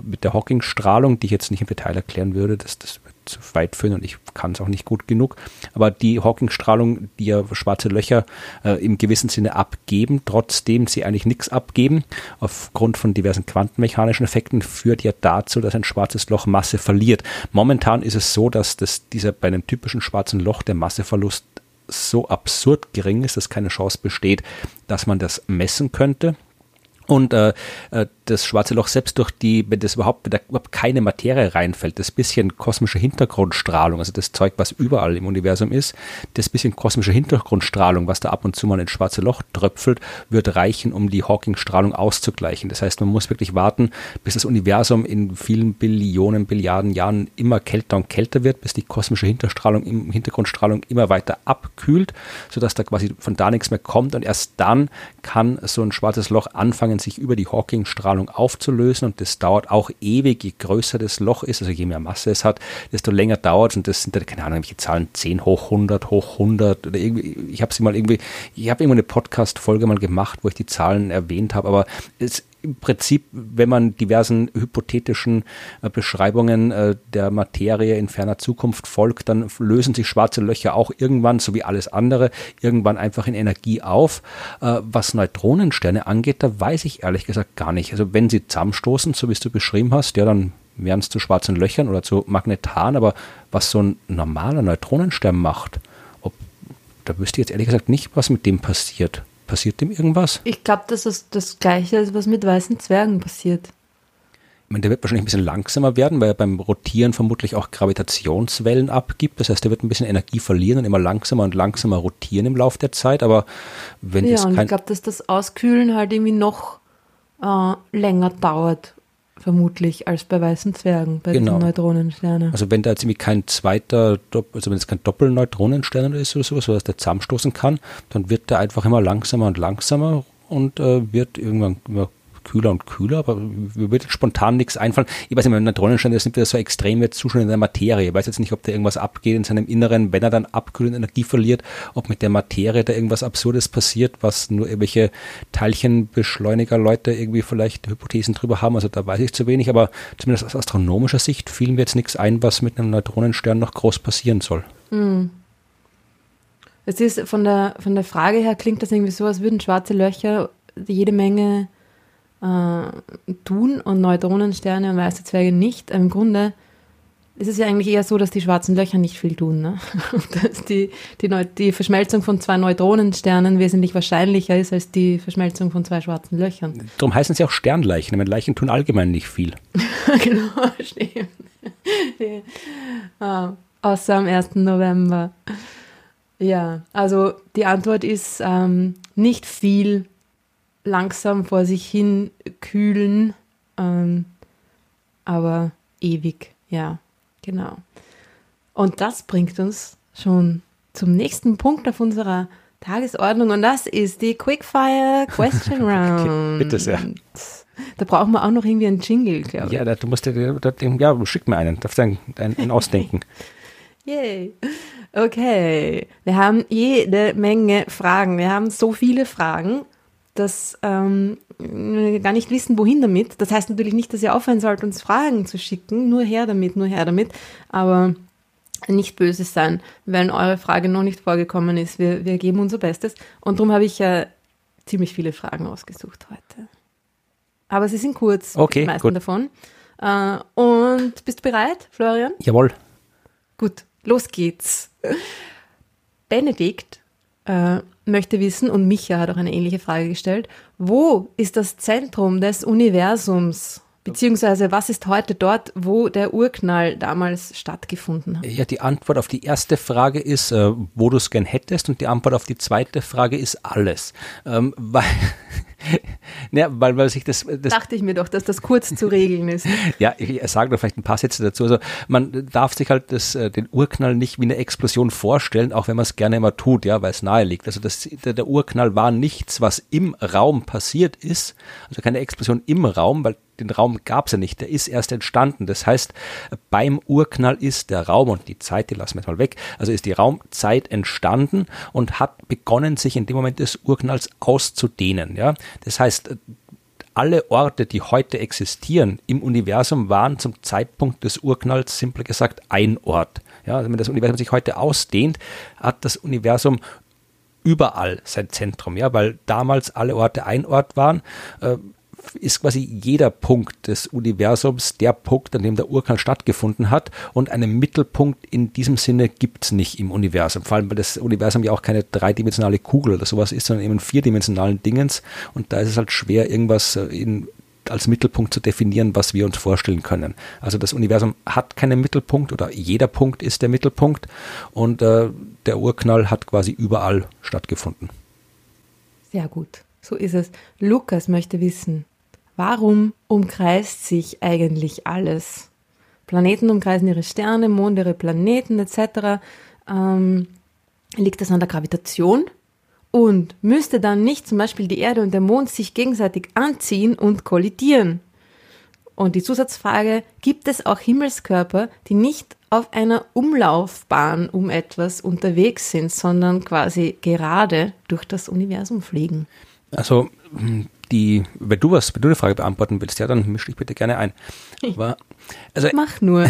mit der Hawking-Strahlung, die ich jetzt nicht im Detail erklären würde, das, das zu weit führen und ich kann es auch nicht gut genug. Aber die Hawking-Strahlung, die ja schwarze Löcher äh, im gewissen Sinne abgeben, trotzdem sie eigentlich nichts abgeben, aufgrund von diversen quantenmechanischen Effekten, führt ja dazu, dass ein schwarzes Loch Masse verliert. Momentan ist es so, dass das, dieser bei einem typischen schwarzen Loch der Masseverlust so absurd gering ist, dass keine Chance besteht, dass man das messen könnte. Und äh, äh, das schwarze Loch selbst durch die, wenn das überhaupt, wenn da überhaupt keine Materie reinfällt, das bisschen kosmische Hintergrundstrahlung, also das Zeug, was überall im Universum ist, das bisschen kosmische Hintergrundstrahlung, was da ab und zu mal ins schwarze Loch tröpfelt, wird reichen, um die Hawking-Strahlung auszugleichen. Das heißt, man muss wirklich warten, bis das Universum in vielen Billionen, Billiarden Jahren immer kälter und kälter wird, bis die kosmische Hinterstrahlung, Hintergrundstrahlung immer weiter abkühlt, sodass da quasi von da nichts mehr kommt und erst dann kann so ein schwarzes Loch anfangen, anfangen, sich über die Hawking-Strahlung aufzulösen und das dauert auch ewig, je größer das Loch ist, also je mehr Masse es hat, desto länger dauert es und das sind, keine Ahnung, welche Zahlen, 10 hoch 100, hoch 100 oder irgendwie, ich habe sie mal irgendwie, ich habe irgendwo eine Podcast-Folge mal gemacht, wo ich die Zahlen erwähnt habe, aber es im Prinzip, wenn man diversen hypothetischen äh, Beschreibungen äh, der Materie in ferner Zukunft folgt, dann lösen sich schwarze Löcher auch irgendwann, so wie alles andere, irgendwann einfach in Energie auf. Äh, was Neutronensterne angeht, da weiß ich ehrlich gesagt gar nicht. Also wenn sie zusammenstoßen, so wie du beschrieben hast, ja, dann wären es zu schwarzen Löchern oder zu Magnetan, aber was so ein normaler Neutronenstern macht, ob, da wüsste ich jetzt ehrlich gesagt nicht, was mit dem passiert. Passiert dem irgendwas? Ich glaube, dass es das Gleiche ist, was mit weißen Zwergen passiert. Ich meine, der wird wahrscheinlich ein bisschen langsamer werden, weil er beim Rotieren vermutlich auch Gravitationswellen abgibt. Das heißt, er wird ein bisschen Energie verlieren und immer langsamer und langsamer rotieren im Laufe der Zeit. Aber wenn ja, das und ich glaube, dass das Auskühlen halt irgendwie noch äh, länger dauert vermutlich als bei weißen Zwergen, bei genau. diesen Neutronensternen. Also wenn da jetzt irgendwie kein zweiter, also wenn es kein Doppelneutronenstern ist oder sowas, was der zusammenstoßen kann, dann wird der einfach immer langsamer und langsamer und äh, wird irgendwann immer kühler und kühler, aber mir wird spontan nichts einfallen. Ich weiß nicht, wenn Neutronenstern ist, sind wir so extrem jetzt Zustand in der Materie. Ich weiß jetzt nicht, ob da irgendwas abgeht in seinem Inneren, wenn er dann abkühlt und Energie verliert, ob mit der Materie da irgendwas Absurdes passiert, was nur irgendwelche Teilchenbeschleuniger-Leute irgendwie vielleicht Hypothesen drüber haben. Also da weiß ich zu wenig, aber zumindest aus astronomischer Sicht fiel mir jetzt nichts ein, was mit einem Neutronenstern noch groß passieren soll. Mhm. Es ist von der, von der Frage her klingt das irgendwie so, als würden schwarze Löcher jede Menge äh, tun und Neutronensterne und weiße Zwerge nicht. Im Grunde ist es ja eigentlich eher so, dass die schwarzen Löcher nicht viel tun. Ne? dass die, die, die Verschmelzung von zwei Neutronensternen wesentlich wahrscheinlicher ist als die Verschmelzung von zwei schwarzen Löchern. Darum heißen sie auch Sternleichen. Meine Leichen tun allgemein nicht viel. genau, stimmt. ah, außer am 1. November. Ja, also die Antwort ist ähm, nicht viel langsam vor sich hin kühlen, ähm, aber ewig, ja, genau. Und das bringt uns schon zum nächsten Punkt auf unserer Tagesordnung und das ist die Quickfire Question Round. bitte sehr. Da brauchen wir auch noch irgendwie einen Jingle, glaube ich. Ja, da, du musst dir, da, ja, schick mir einen, darfst du einen, einen ausdenken. Yay. Okay, wir haben jede Menge Fragen. Wir haben so viele Fragen dass ähm, wir gar nicht wissen, wohin damit. Das heißt natürlich nicht, dass ihr aufhören sollt, uns Fragen zu schicken. Nur her damit, nur her damit. Aber nicht böse sein, wenn eure Frage noch nicht vorgekommen ist. Wir, wir geben unser Bestes. Und darum habe ich ja ziemlich viele Fragen ausgesucht heute. Aber sie sind kurz, okay, die meisten gut. davon. Äh, und bist du bereit, Florian? Jawohl. Gut, los geht's. Benedikt äh, möchte wissen, und Micha hat auch eine ähnliche Frage gestellt, wo ist das Zentrum des Universums? Beziehungsweise was ist heute dort, wo der Urknall damals stattgefunden hat? Ja, die Antwort auf die erste Frage ist, äh, wo du es gern hättest, und die Antwort auf die zweite Frage ist alles. Ähm, weil ja, weil, weil sich das, das. Dachte ich mir doch, dass das kurz zu regeln ist. ja, ich sage da vielleicht ein paar Sätze dazu. Also, man darf sich halt das, äh, den Urknall nicht wie eine Explosion vorstellen, auch wenn man es gerne immer tut, ja, weil es nahe liegt. Also, das, der, der Urknall war nichts, was im Raum passiert ist. Also keine Explosion im Raum, weil den Raum gab es ja nicht, der ist erst entstanden. Das heißt, beim Urknall ist der Raum und die Zeit, die lassen wir jetzt mal weg, also ist die Raumzeit entstanden und hat begonnen, sich in dem Moment des Urknalls auszudehnen. Ja? Das heißt, alle Orte, die heute existieren im Universum, waren zum Zeitpunkt des Urknalls simpel gesagt ein Ort. Ja, also wenn das Universum sich heute ausdehnt, hat das Universum überall sein Zentrum, ja, weil damals alle Orte ein Ort waren. Äh, ist quasi jeder Punkt des Universums der Punkt, an dem der Urknall stattgefunden hat. Und einen Mittelpunkt in diesem Sinne gibt es nicht im Universum. Vor allem, weil das Universum ja auch keine dreidimensionale Kugel oder sowas ist, sondern eben vierdimensionalen Dingens. Und da ist es halt schwer, irgendwas äh, in als Mittelpunkt zu definieren, was wir uns vorstellen können. Also das Universum hat keinen Mittelpunkt oder jeder Punkt ist der Mittelpunkt und äh, der Urknall hat quasi überall stattgefunden. Sehr gut, so ist es. Lukas möchte wissen, Warum umkreist sich eigentlich alles? Planeten umkreisen ihre Sterne, Monde ihre Planeten etc. Ähm, liegt das an der Gravitation? Und müsste dann nicht zum Beispiel die Erde und der Mond sich gegenseitig anziehen und kollidieren? Und die Zusatzfrage, gibt es auch Himmelskörper, die nicht auf einer Umlaufbahn um etwas unterwegs sind, sondern quasi gerade durch das Universum fliegen? Also die, wenn du was, wenn du eine Frage beantworten willst, ja, dann misch dich bitte gerne ein. Aber, also, Mach nur.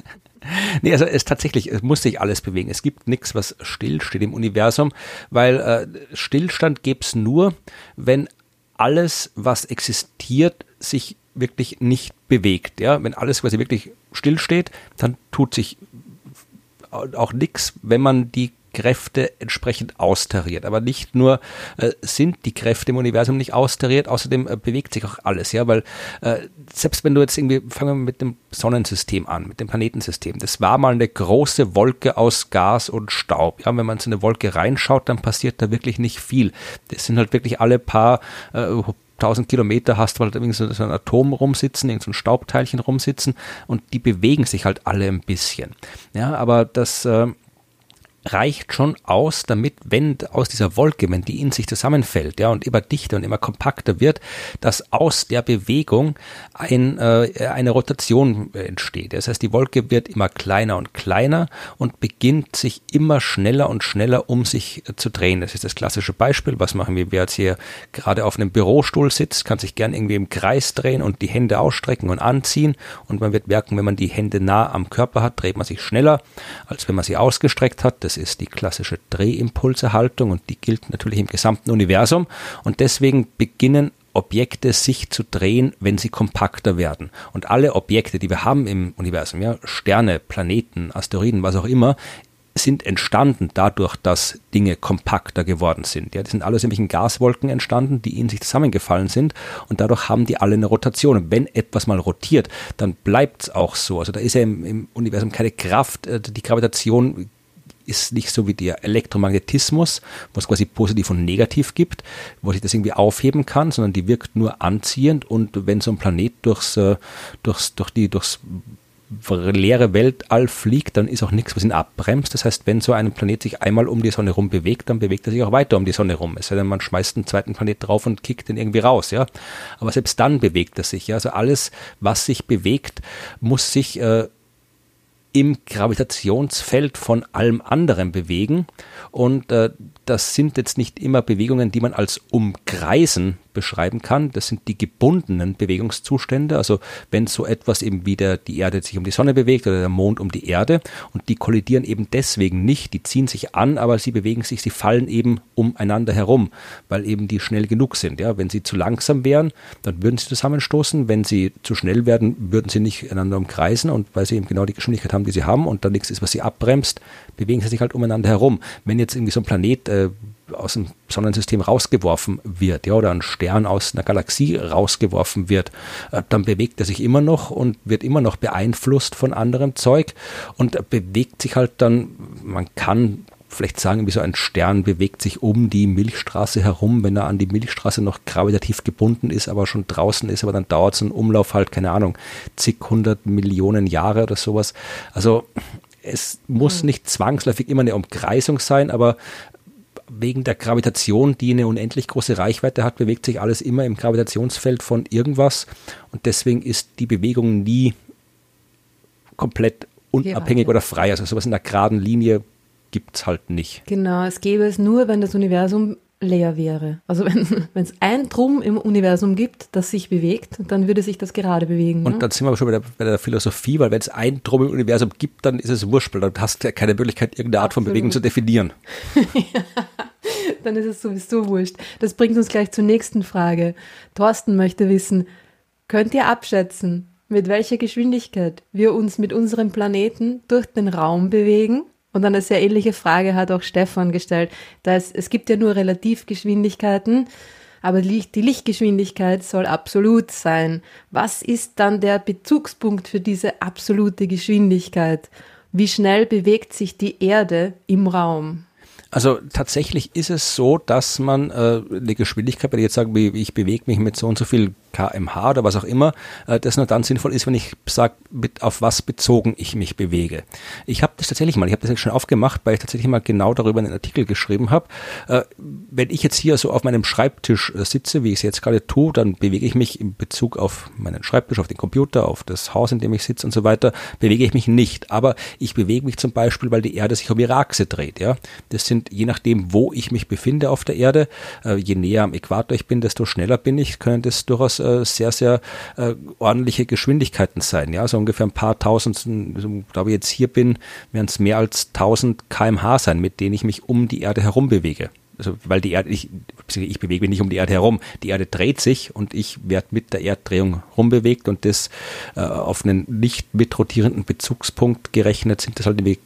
nee, also es tatsächlich, es muss sich alles bewegen. Es gibt nichts, was still steht im Universum, weil äh, Stillstand gäbe es nur, wenn alles, was existiert, sich wirklich nicht bewegt. Ja? Wenn alles quasi wirklich stillsteht, dann tut sich auch nichts, wenn man die Kräfte entsprechend austariert. Aber nicht nur äh, sind die Kräfte im Universum nicht austariert, außerdem äh, bewegt sich auch alles, ja, weil äh, selbst wenn du jetzt irgendwie, fangen wir mit dem Sonnensystem an, mit dem Planetensystem, das war mal eine große Wolke aus Gas und Staub. Ja, wenn man in so eine Wolke reinschaut, dann passiert da wirklich nicht viel. Das sind halt wirklich alle paar äh, 1000 Kilometer hast du halt irgendwie so, ein Atom rumsitzen, irgend so ein Staubteilchen rumsitzen und die bewegen sich halt alle ein bisschen. Ja, aber das äh, reicht schon aus, damit, wenn aus dieser Wolke, wenn die in sich zusammenfällt, ja, und immer dichter und immer kompakter wird, dass aus der Bewegung ein, äh, eine Rotation entsteht. Das heißt, die Wolke wird immer kleiner und kleiner und beginnt sich immer schneller und schneller um sich äh, zu drehen. Das ist das klassische Beispiel. Was machen wir? Wer jetzt hier gerade auf einem Bürostuhl sitzt, kann sich gern irgendwie im Kreis drehen und die Hände ausstrecken und anziehen. Und man wird merken, wenn man die Hände nah am Körper hat, dreht man sich schneller, als wenn man sie ausgestreckt hat. Das das ist die klassische Drehimpulserhaltung und die gilt natürlich im gesamten Universum. Und deswegen beginnen Objekte sich zu drehen, wenn sie kompakter werden. Und alle Objekte, die wir haben im Universum, ja, Sterne, Planeten, Asteroiden, was auch immer, sind entstanden dadurch, dass Dinge kompakter geworden sind. Ja, die sind alles irgendwelchen Gaswolken entstanden, die in sich zusammengefallen sind und dadurch haben die alle eine Rotation. Und wenn etwas mal rotiert, dann bleibt es auch so. Also da ist ja im, im Universum keine Kraft. Äh, die Gravitation ist nicht so wie der Elektromagnetismus, wo es quasi positiv und negativ gibt, wo sich das irgendwie aufheben kann, sondern die wirkt nur anziehend und wenn so ein Planet durchs, äh, durchs, durch die, durchs leere Weltall fliegt, dann ist auch nichts, was ihn abbremst. Das heißt, wenn so ein Planet sich einmal um die Sonne rum bewegt, dann bewegt er sich auch weiter um die Sonne rum. Es sei denn, man schmeißt einen zweiten Planet drauf und kickt den irgendwie raus, ja. Aber selbst dann bewegt er sich, ja. Also alles, was sich bewegt, muss sich äh, im Gravitationsfeld von allem anderen bewegen. Und äh, das sind jetzt nicht immer Bewegungen, die man als Umkreisen beschreiben kann. Das sind die gebundenen Bewegungszustände. Also wenn so etwas eben wieder die Erde sich um die Sonne bewegt oder der Mond um die Erde und die kollidieren eben deswegen nicht. Die ziehen sich an, aber sie bewegen sich, sie fallen eben umeinander herum, weil eben die schnell genug sind. Ja, wenn sie zu langsam wären, dann würden sie zusammenstoßen. Wenn sie zu schnell werden, würden sie nicht einander umkreisen und weil sie eben genau die Geschwindigkeit haben, die sie haben und da nichts ist, was sie abbremst, bewegen sie sich halt umeinander herum. Wenn jetzt irgendwie so ein Planet äh, aus dem Sonnensystem rausgeworfen wird, ja, oder ein Stern aus einer Galaxie rausgeworfen wird, äh, dann bewegt er sich immer noch und wird immer noch beeinflusst von anderem Zeug und bewegt sich halt dann, man kann vielleicht sagen, wie so ein Stern bewegt sich um die Milchstraße herum, wenn er an die Milchstraße noch gravitativ gebunden ist, aber schon draußen ist, aber dann dauert so ein Umlauf halt, keine Ahnung, zig hundert Millionen Jahre oder sowas. Also es muss hm. nicht zwangsläufig immer eine Umkreisung sein, aber wegen der Gravitation, die eine unendlich große Reichweite hat, bewegt sich alles immer im Gravitationsfeld von irgendwas und deswegen ist die Bewegung nie komplett unabhängig oder frei. Also sowas in der geraden Linie gibt es halt nicht. Genau, es gäbe es nur, wenn das Universum leer wäre. Also wenn es ein Drum im Universum gibt, das sich bewegt, dann würde sich das gerade bewegen. Und ne? dann sind wir aber schon bei der, bei der Philosophie, weil wenn es ein Drum im Universum gibt, dann ist es wurscht, weil dann hast du ja keine Möglichkeit, irgendeine Art Absolut. von Bewegung zu definieren. ja, dann ist es sowieso wurscht. Das bringt uns gleich zur nächsten Frage. Thorsten möchte wissen, könnt ihr abschätzen, mit welcher Geschwindigkeit wir uns mit unserem Planeten durch den Raum bewegen? Und eine sehr ähnliche Frage hat auch Stefan gestellt. Da es, es gibt ja nur Relativgeschwindigkeiten, aber die Lichtgeschwindigkeit soll absolut sein. Was ist dann der Bezugspunkt für diese absolute Geschwindigkeit? Wie schnell bewegt sich die Erde im Raum? Also tatsächlich ist es so, dass man äh, eine Geschwindigkeit, wenn ich jetzt sage, ich bewege mich mit so und so viel kmh oder was auch immer, äh, das nur dann sinnvoll ist, wenn ich sage, auf was bezogen ich mich bewege. Ich habe das tatsächlich mal, ich habe das jetzt schon aufgemacht, weil ich tatsächlich mal genau darüber einen Artikel geschrieben habe. Äh, wenn ich jetzt hier so auf meinem Schreibtisch äh, sitze, wie ich es jetzt gerade tue, dann bewege ich mich in Bezug auf meinen Schreibtisch, auf den Computer, auf das Haus, in dem ich sitze und so weiter, bewege ich mich nicht. Aber ich bewege mich zum Beispiel, weil die Erde sich um ihre Achse dreht. Ja, Das sind je nachdem, wo ich mich befinde auf der Erde, je näher am Äquator ich bin, desto schneller bin ich, können das durchaus äh, sehr, sehr äh, ordentliche Geschwindigkeiten sein. Ja, so ungefähr ein paar tausend, glaube ich jetzt hier bin, werden es mehr als 1000 kmh sein, mit denen ich mich um die Erde herum bewege. Also, weil die Erde, ich, ich bewege mich nicht um die Erde herum. Die Erde dreht sich und ich werde mit der Erddrehung rumbewegt und das äh, auf einen nicht mitrotierenden Bezugspunkt gerechnet sind das halt die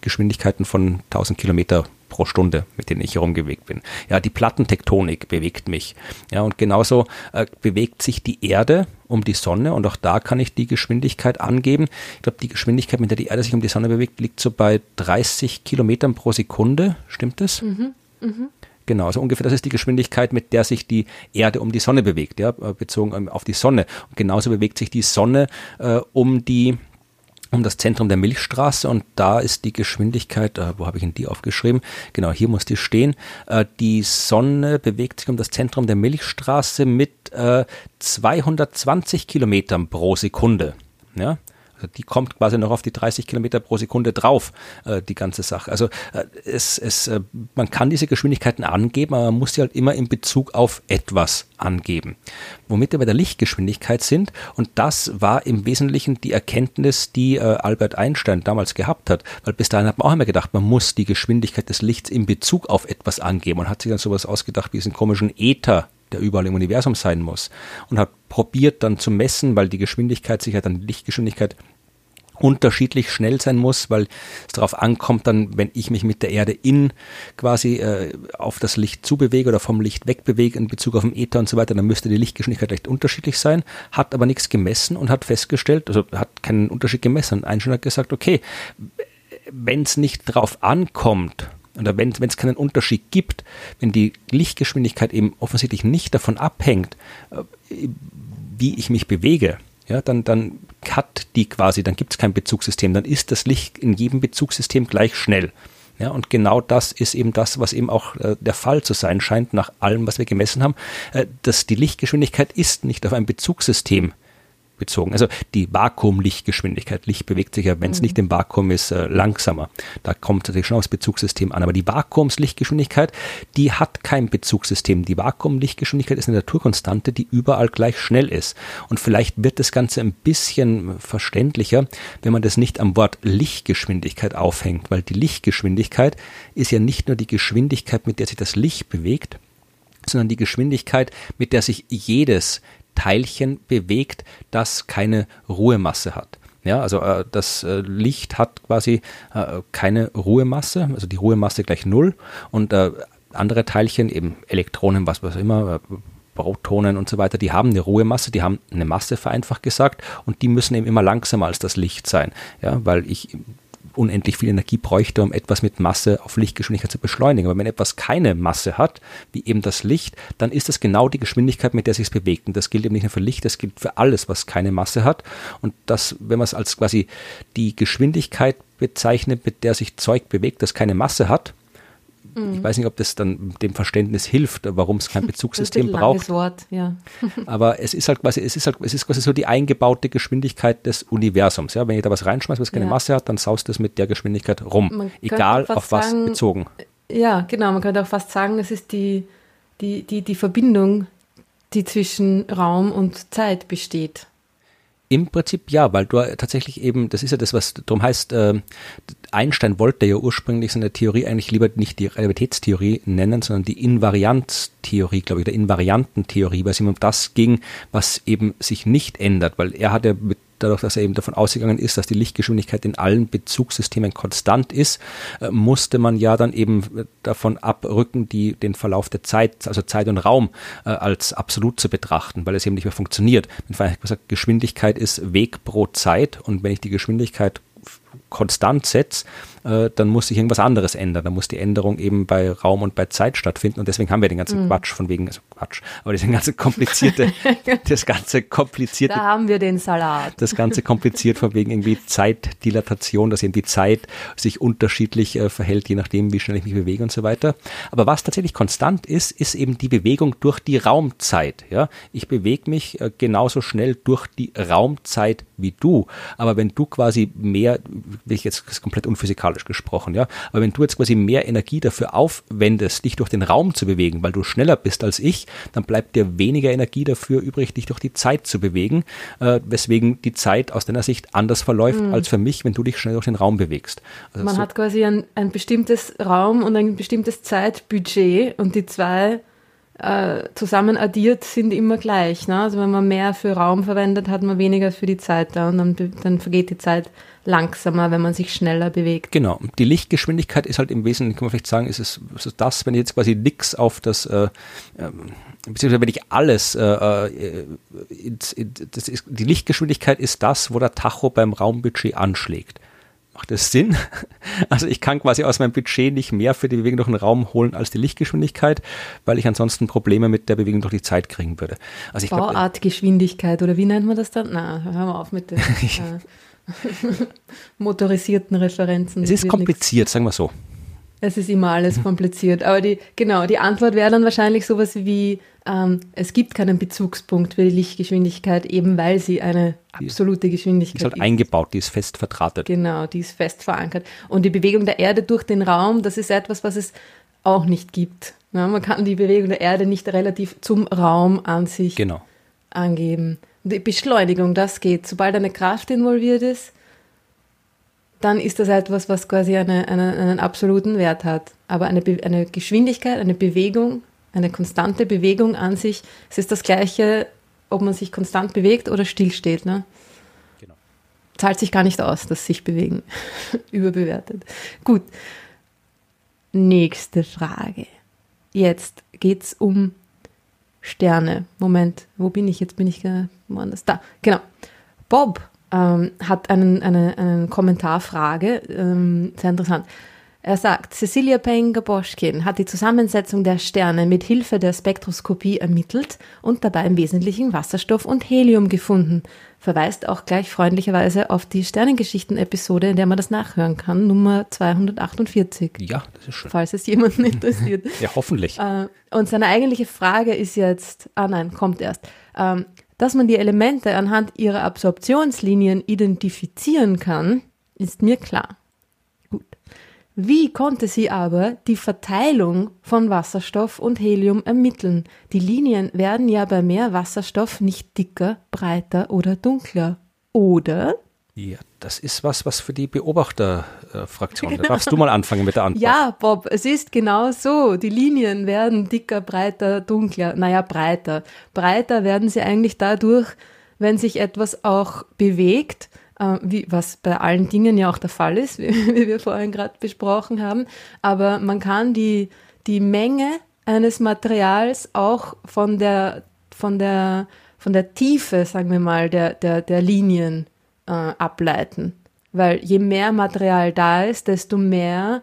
Geschwindigkeiten von 1000 Kilometer pro Stunde, mit denen ich herumgewegt bin. Ja, die Plattentektonik bewegt mich. Ja, und genauso äh, bewegt sich die Erde um die Sonne und auch da kann ich die Geschwindigkeit angeben. Ich glaube, die Geschwindigkeit, mit der die Erde sich um die Sonne bewegt, liegt so bei 30 Kilometern pro Sekunde. Stimmt das? Mhm. Mhm. Genau, also ungefähr das ist die Geschwindigkeit, mit der sich die Erde um die Sonne bewegt, ja, bezogen ähm, auf die Sonne. Und genauso bewegt sich die Sonne äh, um die um das Zentrum der Milchstraße und da ist die Geschwindigkeit, äh, wo habe ich denn die aufgeschrieben? Genau, hier muss die stehen. Äh, die Sonne bewegt sich um das Zentrum der Milchstraße mit äh, 220 Kilometern pro Sekunde. Ja, die kommt quasi noch auf die 30 Kilometer pro Sekunde drauf, äh, die ganze Sache. Also äh, es, es, äh, man kann diese Geschwindigkeiten angeben, aber man muss sie halt immer in Bezug auf etwas angeben. Womit wir bei der Lichtgeschwindigkeit sind, und das war im Wesentlichen die Erkenntnis, die Albert Einstein damals gehabt hat, weil bis dahin hat man auch immer gedacht, man muss die Geschwindigkeit des Lichts in Bezug auf etwas angeben und hat sich dann sowas ausgedacht wie diesen komischen Äther der überall im Universum sein muss. Und hat probiert dann zu messen, weil die Geschwindigkeit sich ja dann die Lichtgeschwindigkeit unterschiedlich schnell sein muss, weil es darauf ankommt, dann, wenn ich mich mit der Erde in quasi äh, auf das Licht zubewege oder vom Licht wegbewege in Bezug auf den Äther und so weiter, dann müsste die Lichtgeschwindigkeit recht unterschiedlich sein, hat aber nichts gemessen und hat festgestellt, also hat keinen Unterschied gemessen. Einstein hat gesagt, okay, wenn es nicht darauf ankommt, oder wenn es keinen Unterschied gibt, wenn die Lichtgeschwindigkeit eben offensichtlich nicht davon abhängt, äh, wie ich mich bewege, ja, dann, dann hat die quasi, dann gibt es kein Bezugssystem, dann ist das Licht in jedem Bezugssystem gleich schnell. Ja, und genau das ist eben das, was eben auch äh, der Fall zu sein scheint, nach allem, was wir gemessen haben, äh, dass die Lichtgeschwindigkeit ist nicht auf ein Bezugssystem bezogen. Also die Vakuumlichtgeschwindigkeit. Licht bewegt sich ja, wenn es mhm. nicht im Vakuum ist, äh, langsamer. Da kommt natürlich schon aufs Bezugssystem an. Aber die Vakuumslichtgeschwindigkeit, die hat kein Bezugssystem. Die Vakuumlichtgeschwindigkeit ist eine Naturkonstante, die überall gleich schnell ist. Und vielleicht wird das Ganze ein bisschen verständlicher, wenn man das nicht am Wort Lichtgeschwindigkeit aufhängt, weil die Lichtgeschwindigkeit ist ja nicht nur die Geschwindigkeit, mit der sich das Licht bewegt, sondern die Geschwindigkeit, mit der sich jedes Teilchen bewegt, das keine Ruhemasse hat. Ja, also äh, das äh, Licht hat quasi äh, keine Ruhemasse, also die Ruhemasse gleich null. Und äh, andere Teilchen, eben Elektronen, was was immer, äh, Protonen und so weiter, die haben eine Ruhemasse, die haben eine Masse vereinfacht gesagt. Und die müssen eben immer langsamer als das Licht sein, ja, weil ich unendlich viel Energie bräuchte, um etwas mit Masse auf Lichtgeschwindigkeit zu beschleunigen. Aber wenn etwas keine Masse hat, wie eben das Licht, dann ist das genau die Geschwindigkeit, mit der sich es bewegt. Und das gilt eben nicht nur für Licht, das gilt für alles, was keine Masse hat. Und das, wenn man es als quasi die Geschwindigkeit bezeichnet, mit der sich Zeug bewegt, das keine Masse hat, Mhm. Ich weiß nicht, ob das dann dem Verständnis hilft, warum es kein Bezugssystem braucht. Wort, ja. Aber es ist halt quasi, es ist halt, es ist quasi so die eingebaute Geschwindigkeit des Universums. Ja, wenn ich da was reinschmeiße, was keine ja. Masse hat, dann saust es mit der Geschwindigkeit rum. Man egal auf was sagen, bezogen. Ja, genau. Man könnte auch fast sagen, es ist die, die, die, die Verbindung, die zwischen Raum und Zeit besteht. Im Prinzip ja, weil du tatsächlich eben, das ist ja das, was darum heißt, äh, Einstein wollte ja ursprünglich seine Theorie eigentlich lieber nicht die Relativitätstheorie nennen, sondern die Invarianztheorie, glaube ich, der Invariantentheorie, weil es ihm um das ging, was eben sich nicht ändert, weil er hat ja mit dadurch, dass er eben davon ausgegangen ist, dass die Lichtgeschwindigkeit in allen Bezugssystemen konstant ist, äh, musste man ja dann eben davon abrücken, die, den Verlauf der Zeit, also Zeit und Raum, äh, als absolut zu betrachten, weil es eben nicht mehr funktioniert. Mit gesagt, Geschwindigkeit ist Weg pro Zeit und wenn ich die Geschwindigkeit konstant setze, äh, dann muss sich irgendwas anderes ändern. Dann muss die Änderung eben bei Raum und bei Zeit stattfinden. Und deswegen haben wir den ganzen mhm. Quatsch von wegen, also Quatsch, aber diesen ganzen komplizierte, das ganze komplizierte. Da haben wir den Salat. Das ganze kompliziert von wegen irgendwie Zeitdilatation, dass eben die Zeit sich unterschiedlich äh, verhält, je nachdem, wie schnell ich mich bewege und so weiter. Aber was tatsächlich konstant ist, ist eben die Bewegung durch die Raumzeit. Ja, ich bewege mich äh, genauso schnell durch die Raumzeit wie du. Aber wenn du quasi mehr, will ich jetzt komplett unphysikalisch gesprochen, ja, aber wenn du jetzt quasi mehr Energie dafür aufwendest, dich durch den Raum zu bewegen, weil du schneller bist als ich, dann bleibt dir weniger Energie dafür übrig, dich durch die Zeit zu bewegen, äh, weswegen die Zeit aus deiner Sicht anders verläuft mhm. als für mich, wenn du dich schnell durch den Raum bewegst. Also Man so hat quasi ein, ein bestimmtes Raum und ein bestimmtes Zeitbudget und die zwei äh, zusammen addiert sind immer gleich. Ne? Also wenn man mehr für Raum verwendet, hat man weniger für die Zeit da und dann, dann vergeht die Zeit langsamer, wenn man sich schneller bewegt. Genau. Die Lichtgeschwindigkeit ist halt im Wesentlichen, kann man vielleicht sagen, ist es, ist das, wenn ich jetzt quasi nix auf das, äh, äh, beziehungsweise wenn ich alles, äh, äh, in, das ist, die Lichtgeschwindigkeit ist das, wo der Tacho beim Raumbudget anschlägt. Macht das Sinn? Also ich kann quasi aus meinem Budget nicht mehr für die Bewegung durch den Raum holen als die Lichtgeschwindigkeit, weil ich ansonsten Probleme mit der Bewegung durch die Zeit kriegen würde. Also ich Bauartgeschwindigkeit oder wie nennt man das dann? Na, hören wir auf mit dem. motorisierten Referenzen. Es ist kompliziert, nichts. sagen wir so. Es ist immer alles kompliziert. Aber die, genau, die Antwort wäre dann wahrscheinlich sowas wie, ähm, es gibt keinen Bezugspunkt für die Lichtgeschwindigkeit, eben weil sie eine absolute Geschwindigkeit ist. Die ist halt eingebaut, die ist fest verdrahtet. Genau, die ist fest verankert. Und die Bewegung der Erde durch den Raum, das ist etwas, was es auch nicht gibt. Ja, man kann die Bewegung der Erde nicht relativ zum Raum an sich genau. angeben. Die Beschleunigung, das geht. Sobald eine Kraft involviert ist, dann ist das etwas, was quasi eine, eine, einen absoluten Wert hat. Aber eine, eine Geschwindigkeit, eine Bewegung, eine konstante Bewegung an sich, es ist das Gleiche, ob man sich konstant bewegt oder stillsteht. Ne? Genau. Zahlt sich gar nicht aus, das sich bewegen. Überbewertet. Gut. Nächste Frage. Jetzt geht es um Sterne. Moment, wo bin ich? Jetzt bin ich woanders. Da, genau. Bob ähm, hat einen, eine, eine Kommentarfrage, ähm, sehr interessant. Er sagt, Cecilia Payne-Gaboschkin hat die Zusammensetzung der Sterne mit Hilfe der Spektroskopie ermittelt und dabei im Wesentlichen Wasserstoff und Helium gefunden. Verweist auch gleich freundlicherweise auf die Sternengeschichten-Episode, in der man das nachhören kann, Nummer 248. Ja, das ist schön. Falls es jemanden interessiert. ja, hoffentlich. Äh, und seine eigentliche Frage ist jetzt, ah nein, kommt erst. Dass man die Elemente anhand ihrer Absorptionslinien identifizieren kann, ist mir klar. Gut. Wie konnte sie aber die Verteilung von Wasserstoff und Helium ermitteln? Die Linien werden ja bei mehr Wasserstoff nicht dicker, breiter oder dunkler. Oder? Ja, das ist was, was für die Beobachterfraktion. Genau. Da darfst du mal anfangen mit der Antwort. Ja, Bob, es ist genau so. Die Linien werden dicker, breiter, dunkler. Naja, breiter. Breiter werden sie eigentlich dadurch, wenn sich etwas auch bewegt, äh, wie, was bei allen Dingen ja auch der Fall ist, wie, wie wir vorhin gerade besprochen haben. Aber man kann die, die Menge eines Materials auch von der, von der, von der Tiefe, sagen wir mal, der, der, der Linien äh, ableiten. Weil je mehr Material da ist, desto mehr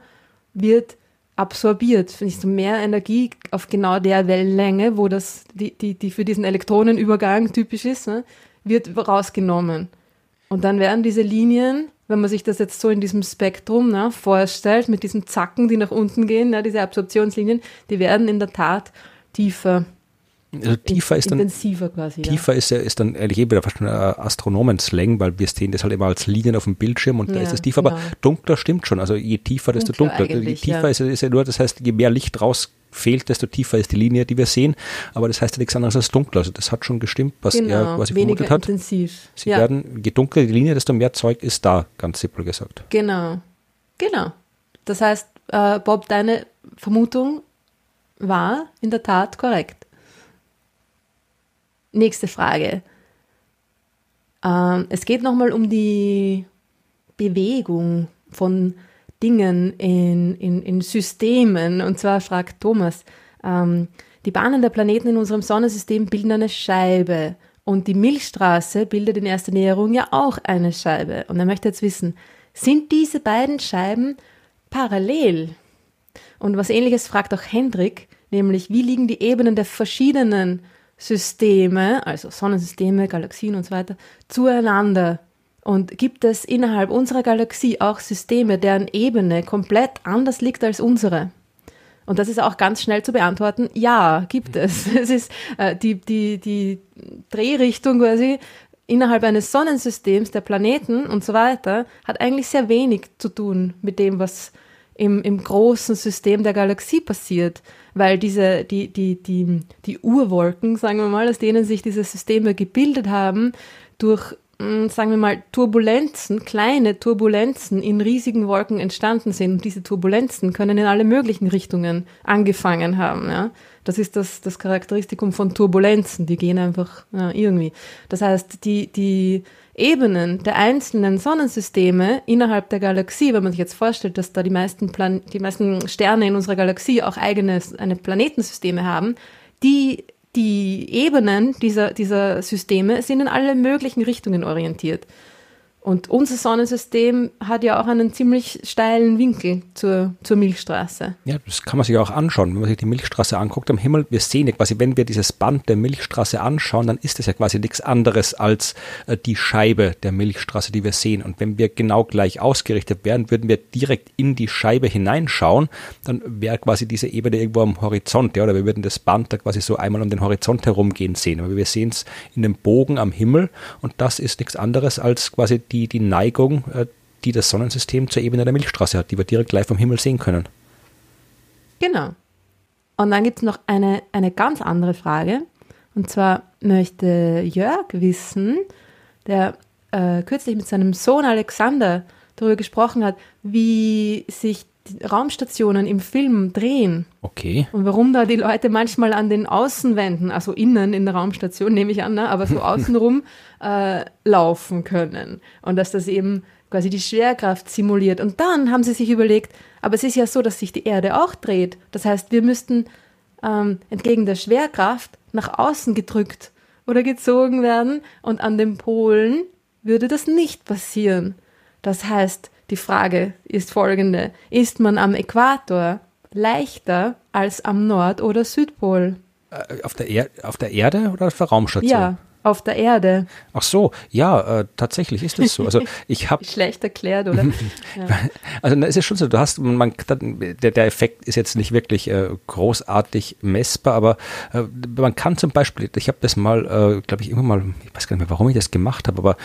wird absorbiert, desto mehr Energie auf genau der Wellenlänge, wo das, die, die, die für diesen Elektronenübergang typisch ist, ne, wird rausgenommen. Und dann werden diese Linien, wenn man sich das jetzt so in diesem Spektrum ne, vorstellt, mit diesen Zacken, die nach unten gehen, ne, diese Absorptionslinien, die werden in der Tat tiefer Also tiefer ist dann intensiver quasi. Tiefer ja. ist, ist dann ehrlich wieder fast schon Astronomenslang, weil wir sehen das halt immer als Linien auf dem Bildschirm und ja, da ist es tiefer. Genau. Aber dunkler stimmt schon. Also je tiefer, desto dunkler. dunkler. Je tiefer ja. ist, ist ja nur, das heißt, je mehr Licht raus fehlt, desto tiefer ist die Linie, die wir sehen. Aber das heißt ja nichts anderes als dunkler. Also das hat schon gestimmt, was genau, er quasi vermutet hat. Intensiv. Sie ja. werden, je dunkler die Linie, desto mehr Zeug ist da, ganz simpel gesagt. Genau. Genau. Das heißt, äh, Bob, deine Vermutung war in der Tat korrekt. Nächste Frage. Ähm, es geht nochmal um die Bewegung von Dingen in, in, in Systemen. Und zwar fragt Thomas, ähm, die Bahnen der Planeten in unserem Sonnensystem bilden eine Scheibe. Und die Milchstraße bildet in erster Näherung ja auch eine Scheibe. Und er möchte jetzt wissen, sind diese beiden Scheiben parallel? Und was ähnliches fragt auch Hendrik, nämlich wie liegen die Ebenen der verschiedenen Systeme, also Sonnensysteme, Galaxien und so weiter, zueinander? Und gibt es innerhalb unserer Galaxie auch Systeme, deren Ebene komplett anders liegt als unsere? Und das ist auch ganz schnell zu beantworten. Ja, gibt es. Es ist äh, die, die, die Drehrichtung quasi innerhalb eines Sonnensystems der Planeten und so weiter hat eigentlich sehr wenig zu tun mit dem, was im, im großen System der Galaxie passiert, weil diese, die, die, die, die Urwolken, sagen wir mal, aus denen sich diese Systeme gebildet haben, durch Mm, sagen wir mal, Turbulenzen, kleine Turbulenzen in riesigen Wolken entstanden sind. Und diese Turbulenzen können in alle möglichen Richtungen angefangen haben. Ja? Das ist das, das Charakteristikum von Turbulenzen. Die gehen einfach ja, irgendwie. Das heißt, die, die Ebenen der einzelnen Sonnensysteme innerhalb der Galaxie, wenn man sich jetzt vorstellt, dass da die meisten, Plan die meisten Sterne in unserer Galaxie auch eigene eine Planetensysteme haben, die die Ebenen dieser, dieser Systeme sind in alle möglichen Richtungen orientiert. Und unser Sonnensystem hat ja auch einen ziemlich steilen Winkel zur, zur Milchstraße. Ja, das kann man sich auch anschauen. Wenn man sich die Milchstraße anguckt am Himmel, wir sehen ja quasi, wenn wir dieses Band der Milchstraße anschauen, dann ist es ja quasi nichts anderes als äh, die Scheibe der Milchstraße, die wir sehen. Und wenn wir genau gleich ausgerichtet wären, würden wir direkt in die Scheibe hineinschauen, dann wäre quasi diese Ebene irgendwo am Horizont, ja, oder wir würden das Band da quasi so einmal um den Horizont herumgehen sehen. Aber wir sehen es in dem Bogen am Himmel und das ist nichts anderes als quasi die die, die Neigung, äh, die das Sonnensystem zur Ebene der Milchstraße hat, die wir direkt live vom Himmel sehen können. Genau. Und dann gibt es noch eine, eine ganz andere Frage. Und zwar möchte Jörg wissen, der äh, kürzlich mit seinem Sohn Alexander darüber gesprochen hat, wie sich Raumstationen im Film drehen. Okay. Und warum da die Leute manchmal an den Außenwänden, also innen in der Raumstation, nehme ich an, ne, aber so außenrum äh, laufen können. Und dass das eben quasi die Schwerkraft simuliert. Und dann haben sie sich überlegt, aber es ist ja so, dass sich die Erde auch dreht. Das heißt, wir müssten ähm, entgegen der Schwerkraft nach außen gedrückt oder gezogen werden und an den Polen würde das nicht passieren. Das heißt, die Frage ist folgende. Ist man am Äquator leichter als am Nord- oder Südpol? Äh, auf der, er auf der Erde oder auf der Raumstation? Ja, auf der Erde. Ach so, ja, äh, tatsächlich ist es so. Also ich habe schlecht erklärt, oder? ja. Also es ist schon so, du hast, man, der, der Effekt ist jetzt nicht wirklich äh, großartig messbar, aber äh, man kann zum Beispiel, ich habe das mal, äh, glaube ich, immer mal, ich weiß gar nicht mehr, warum ich das gemacht habe, aber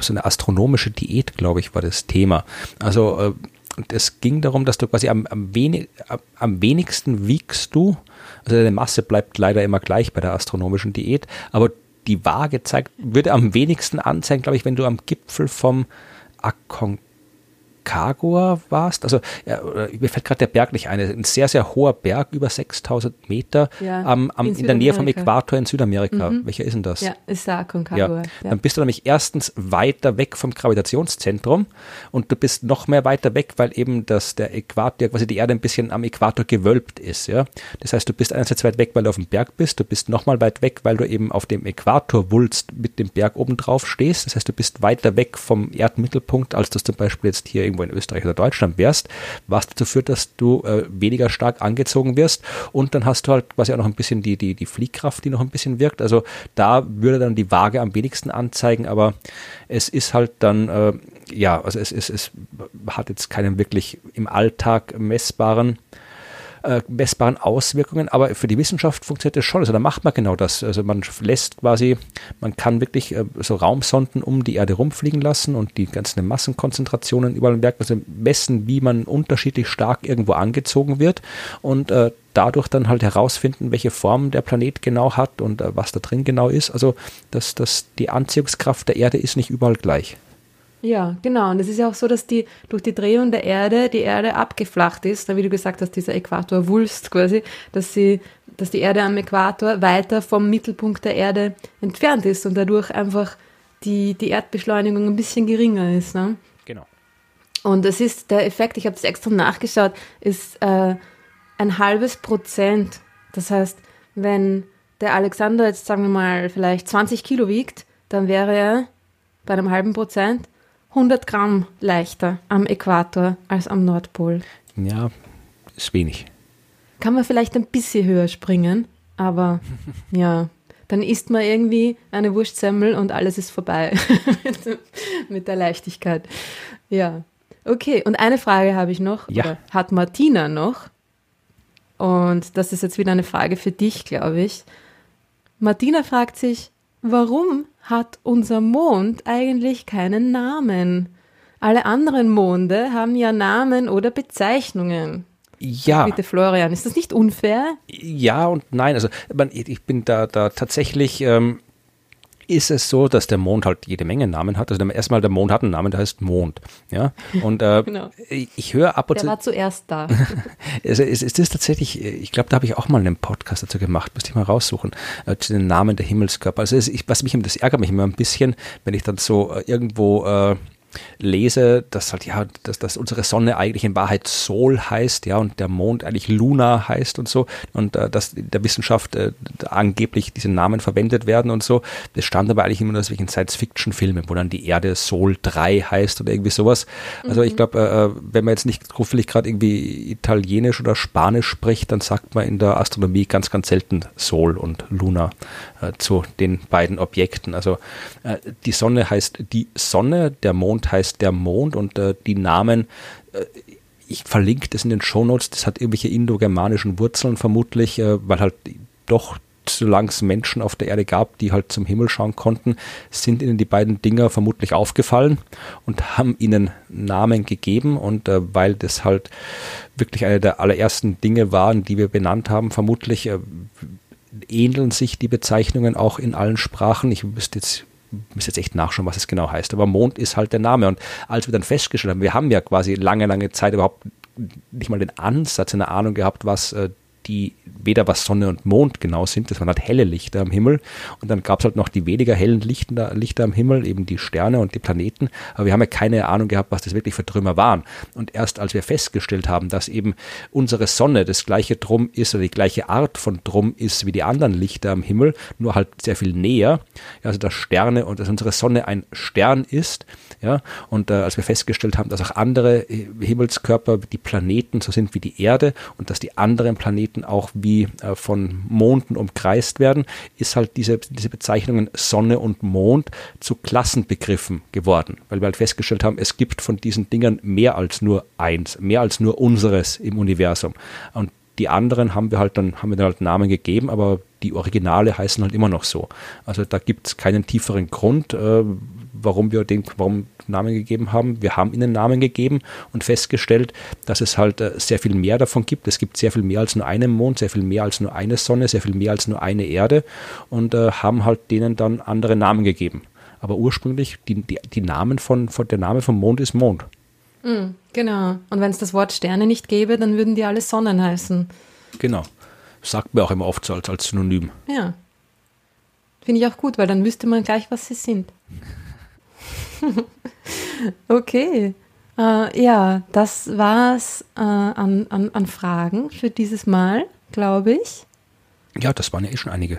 so eine astronomische Diät, glaube ich, war das Thema. Also äh, es ging darum, dass du quasi am, am, wenig, am wenigsten wiegst du, also deine Masse bleibt leider immer gleich bei der astronomischen Diät, aber die Waage zeigt, würde am wenigsten anzeigen, glaube ich, wenn du am Gipfel vom Aconcagua Aconcagua warst. Also ja, mir fällt gerade der Berg nicht ein. Ein sehr, sehr hoher Berg, über 6000 Meter ja, am, am, in, in der Nähe vom Äquator in Südamerika. Mhm. Welcher ist denn das? Ja, ist der Aconcagua. Ja. Dann bist du nämlich erstens weiter weg vom Gravitationszentrum und du bist noch mehr weiter weg, weil eben das, der Äquator, quasi die Erde ein bisschen am Äquator gewölbt ist. Ja? Das heißt, du bist einerseits weit weg, weil du auf dem Berg bist, du bist nochmal weit weg, weil du eben auf dem Äquatorwulst mit dem Berg oben drauf stehst. Das heißt, du bist weiter weg vom Erdmittelpunkt, als du zum Beispiel jetzt hier irgendwo in Österreich oder Deutschland wärst, was dazu führt, dass du äh, weniger stark angezogen wirst und dann hast du halt quasi auch noch ein bisschen die, die, die Fliehkraft, die noch ein bisschen wirkt. Also da würde dann die Waage am wenigsten anzeigen, aber es ist halt dann, äh, ja, also es, es, es hat jetzt keinen wirklich im Alltag messbaren äh, messbaren Auswirkungen, aber für die Wissenschaft funktioniert das schon. Also da macht man genau das. Also man lässt quasi, man kann wirklich äh, so Raumsonden um die Erde rumfliegen lassen und die ganzen Massenkonzentrationen überall merken, also messen, wie man unterschiedlich stark irgendwo angezogen wird und äh, dadurch dann halt herausfinden, welche Form der Planet genau hat und äh, was da drin genau ist. Also dass, dass die Anziehungskraft der Erde ist nicht überall gleich. Ja, genau. Und es ist ja auch so, dass die durch die Drehung der Erde die Erde abgeflacht ist, wie du gesagt hast, dieser Äquatorwulst quasi, dass sie, dass die Erde am Äquator weiter vom Mittelpunkt der Erde entfernt ist und dadurch einfach die, die Erdbeschleunigung ein bisschen geringer ist. Ne? Genau. Und es ist der Effekt, ich habe das extra nachgeschaut, ist äh, ein halbes Prozent. Das heißt, wenn der Alexander jetzt sagen wir mal vielleicht 20 Kilo wiegt, dann wäre er bei einem halben Prozent 100 Gramm leichter am Äquator als am Nordpol. Ja, ist wenig. Kann man vielleicht ein bisschen höher springen, aber ja, dann isst man irgendwie eine Wurstsemmel und alles ist vorbei mit der Leichtigkeit. Ja, okay. Und eine Frage habe ich noch, ja. hat Martina noch. Und das ist jetzt wieder eine Frage für dich, glaube ich. Martina fragt sich, warum hat unser Mond eigentlich keinen Namen? Alle anderen Monde haben ja Namen oder Bezeichnungen. Ja. Bitte, Florian, ist das nicht unfair? Ja und nein. Also ich bin da, da tatsächlich ähm, ist es so, dass der Mond halt jede Menge Namen hat. Also erstmal der Mond hat einen Namen, der heißt Mond. Ja. Und äh, genau. ich höre ab und zu. Der war zuerst da. also es, es ist tatsächlich, ich glaube, da habe ich auch mal einen Podcast dazu gemacht, müsste ich mal raussuchen, äh, zu den Namen der Himmelskörper. Also es, ich, was mich, das ärgert mich immer ein bisschen, wenn ich dann so äh, irgendwo äh, lese, dass halt, ja, dass, dass unsere Sonne eigentlich in Wahrheit Sol heißt, ja, und der Mond eigentlich Luna heißt und so, und äh, dass in der Wissenschaft äh, angeblich diese Namen verwendet werden und so. Das stand aber eigentlich immer nur in Science-Fiction-Filmen, wo dann die Erde Sol 3 heißt oder irgendwie sowas. Also mhm. ich glaube, äh, äh, wenn man jetzt nicht zufällig gerade irgendwie Italienisch oder Spanisch spricht, dann sagt man in der Astronomie ganz, ganz selten Sol und Luna äh, zu den beiden Objekten. Also äh, die Sonne heißt die Sonne, der Mond Mond heißt der Mond und äh, die Namen, äh, ich verlinke das in den Shownotes, das hat irgendwelche indogermanischen Wurzeln vermutlich, äh, weil halt doch solange es Menschen auf der Erde gab, die halt zum Himmel schauen konnten, sind ihnen die beiden Dinger vermutlich aufgefallen und haben ihnen Namen gegeben. Und äh, weil das halt wirklich eine der allerersten Dinge waren, die wir benannt haben, vermutlich äh, ähneln sich die Bezeichnungen auch in allen Sprachen. Ich wüsste jetzt muss jetzt echt nachschauen, was es genau heißt. Aber Mond ist halt der Name. Und als wir dann festgestellt haben, wir haben ja quasi lange, lange Zeit überhaupt nicht mal den Ansatz einer Ahnung gehabt, was äh, die weder was Sonne und Mond genau sind, das waren halt helle Lichter am Himmel und dann gab es halt noch die weniger hellen Lichter, Lichter am Himmel, eben die Sterne und die Planeten, aber wir haben ja keine Ahnung gehabt, was das wirklich für Trümmer waren. Und erst als wir festgestellt haben, dass eben unsere Sonne das gleiche Drum ist oder die gleiche Art von Drum ist wie die anderen Lichter am Himmel, nur halt sehr viel näher, also dass Sterne und dass unsere Sonne ein Stern ist, ja, und äh, als wir festgestellt haben, dass auch andere Himmelskörper, die Planeten so sind wie die Erde und dass die anderen Planeten auch wie äh, von Monden umkreist werden, ist halt diese, diese Bezeichnungen Sonne und Mond zu Klassenbegriffen geworden, weil wir halt festgestellt haben, es gibt von diesen Dingern mehr als nur eins, mehr als nur unseres im Universum. Und die anderen haben wir halt dann, haben wir dann halt Namen gegeben, aber die Originale heißen halt immer noch so. Also da gibt es keinen tieferen Grund, äh, warum wir den warum Namen gegeben haben. Wir haben ihnen Namen gegeben und festgestellt, dass es halt äh, sehr viel mehr davon gibt. Es gibt sehr viel mehr als nur einen Mond, sehr viel mehr als nur eine Sonne, sehr viel mehr als nur eine Erde und äh, haben halt denen dann andere Namen gegeben. Aber ursprünglich, die, die, die Namen von, von, der Name vom Mond ist Mond. Mhm, genau. Und wenn es das Wort Sterne nicht gäbe, dann würden die alle Sonnen heißen. Genau. Sagt mir auch immer oft so als, als Synonym. Ja. Finde ich auch gut, weil dann wüsste man gleich, was sie sind. okay. Äh, ja, das war's äh, an, an, an Fragen für dieses Mal, glaube ich. Ja, das waren ja eh schon einige.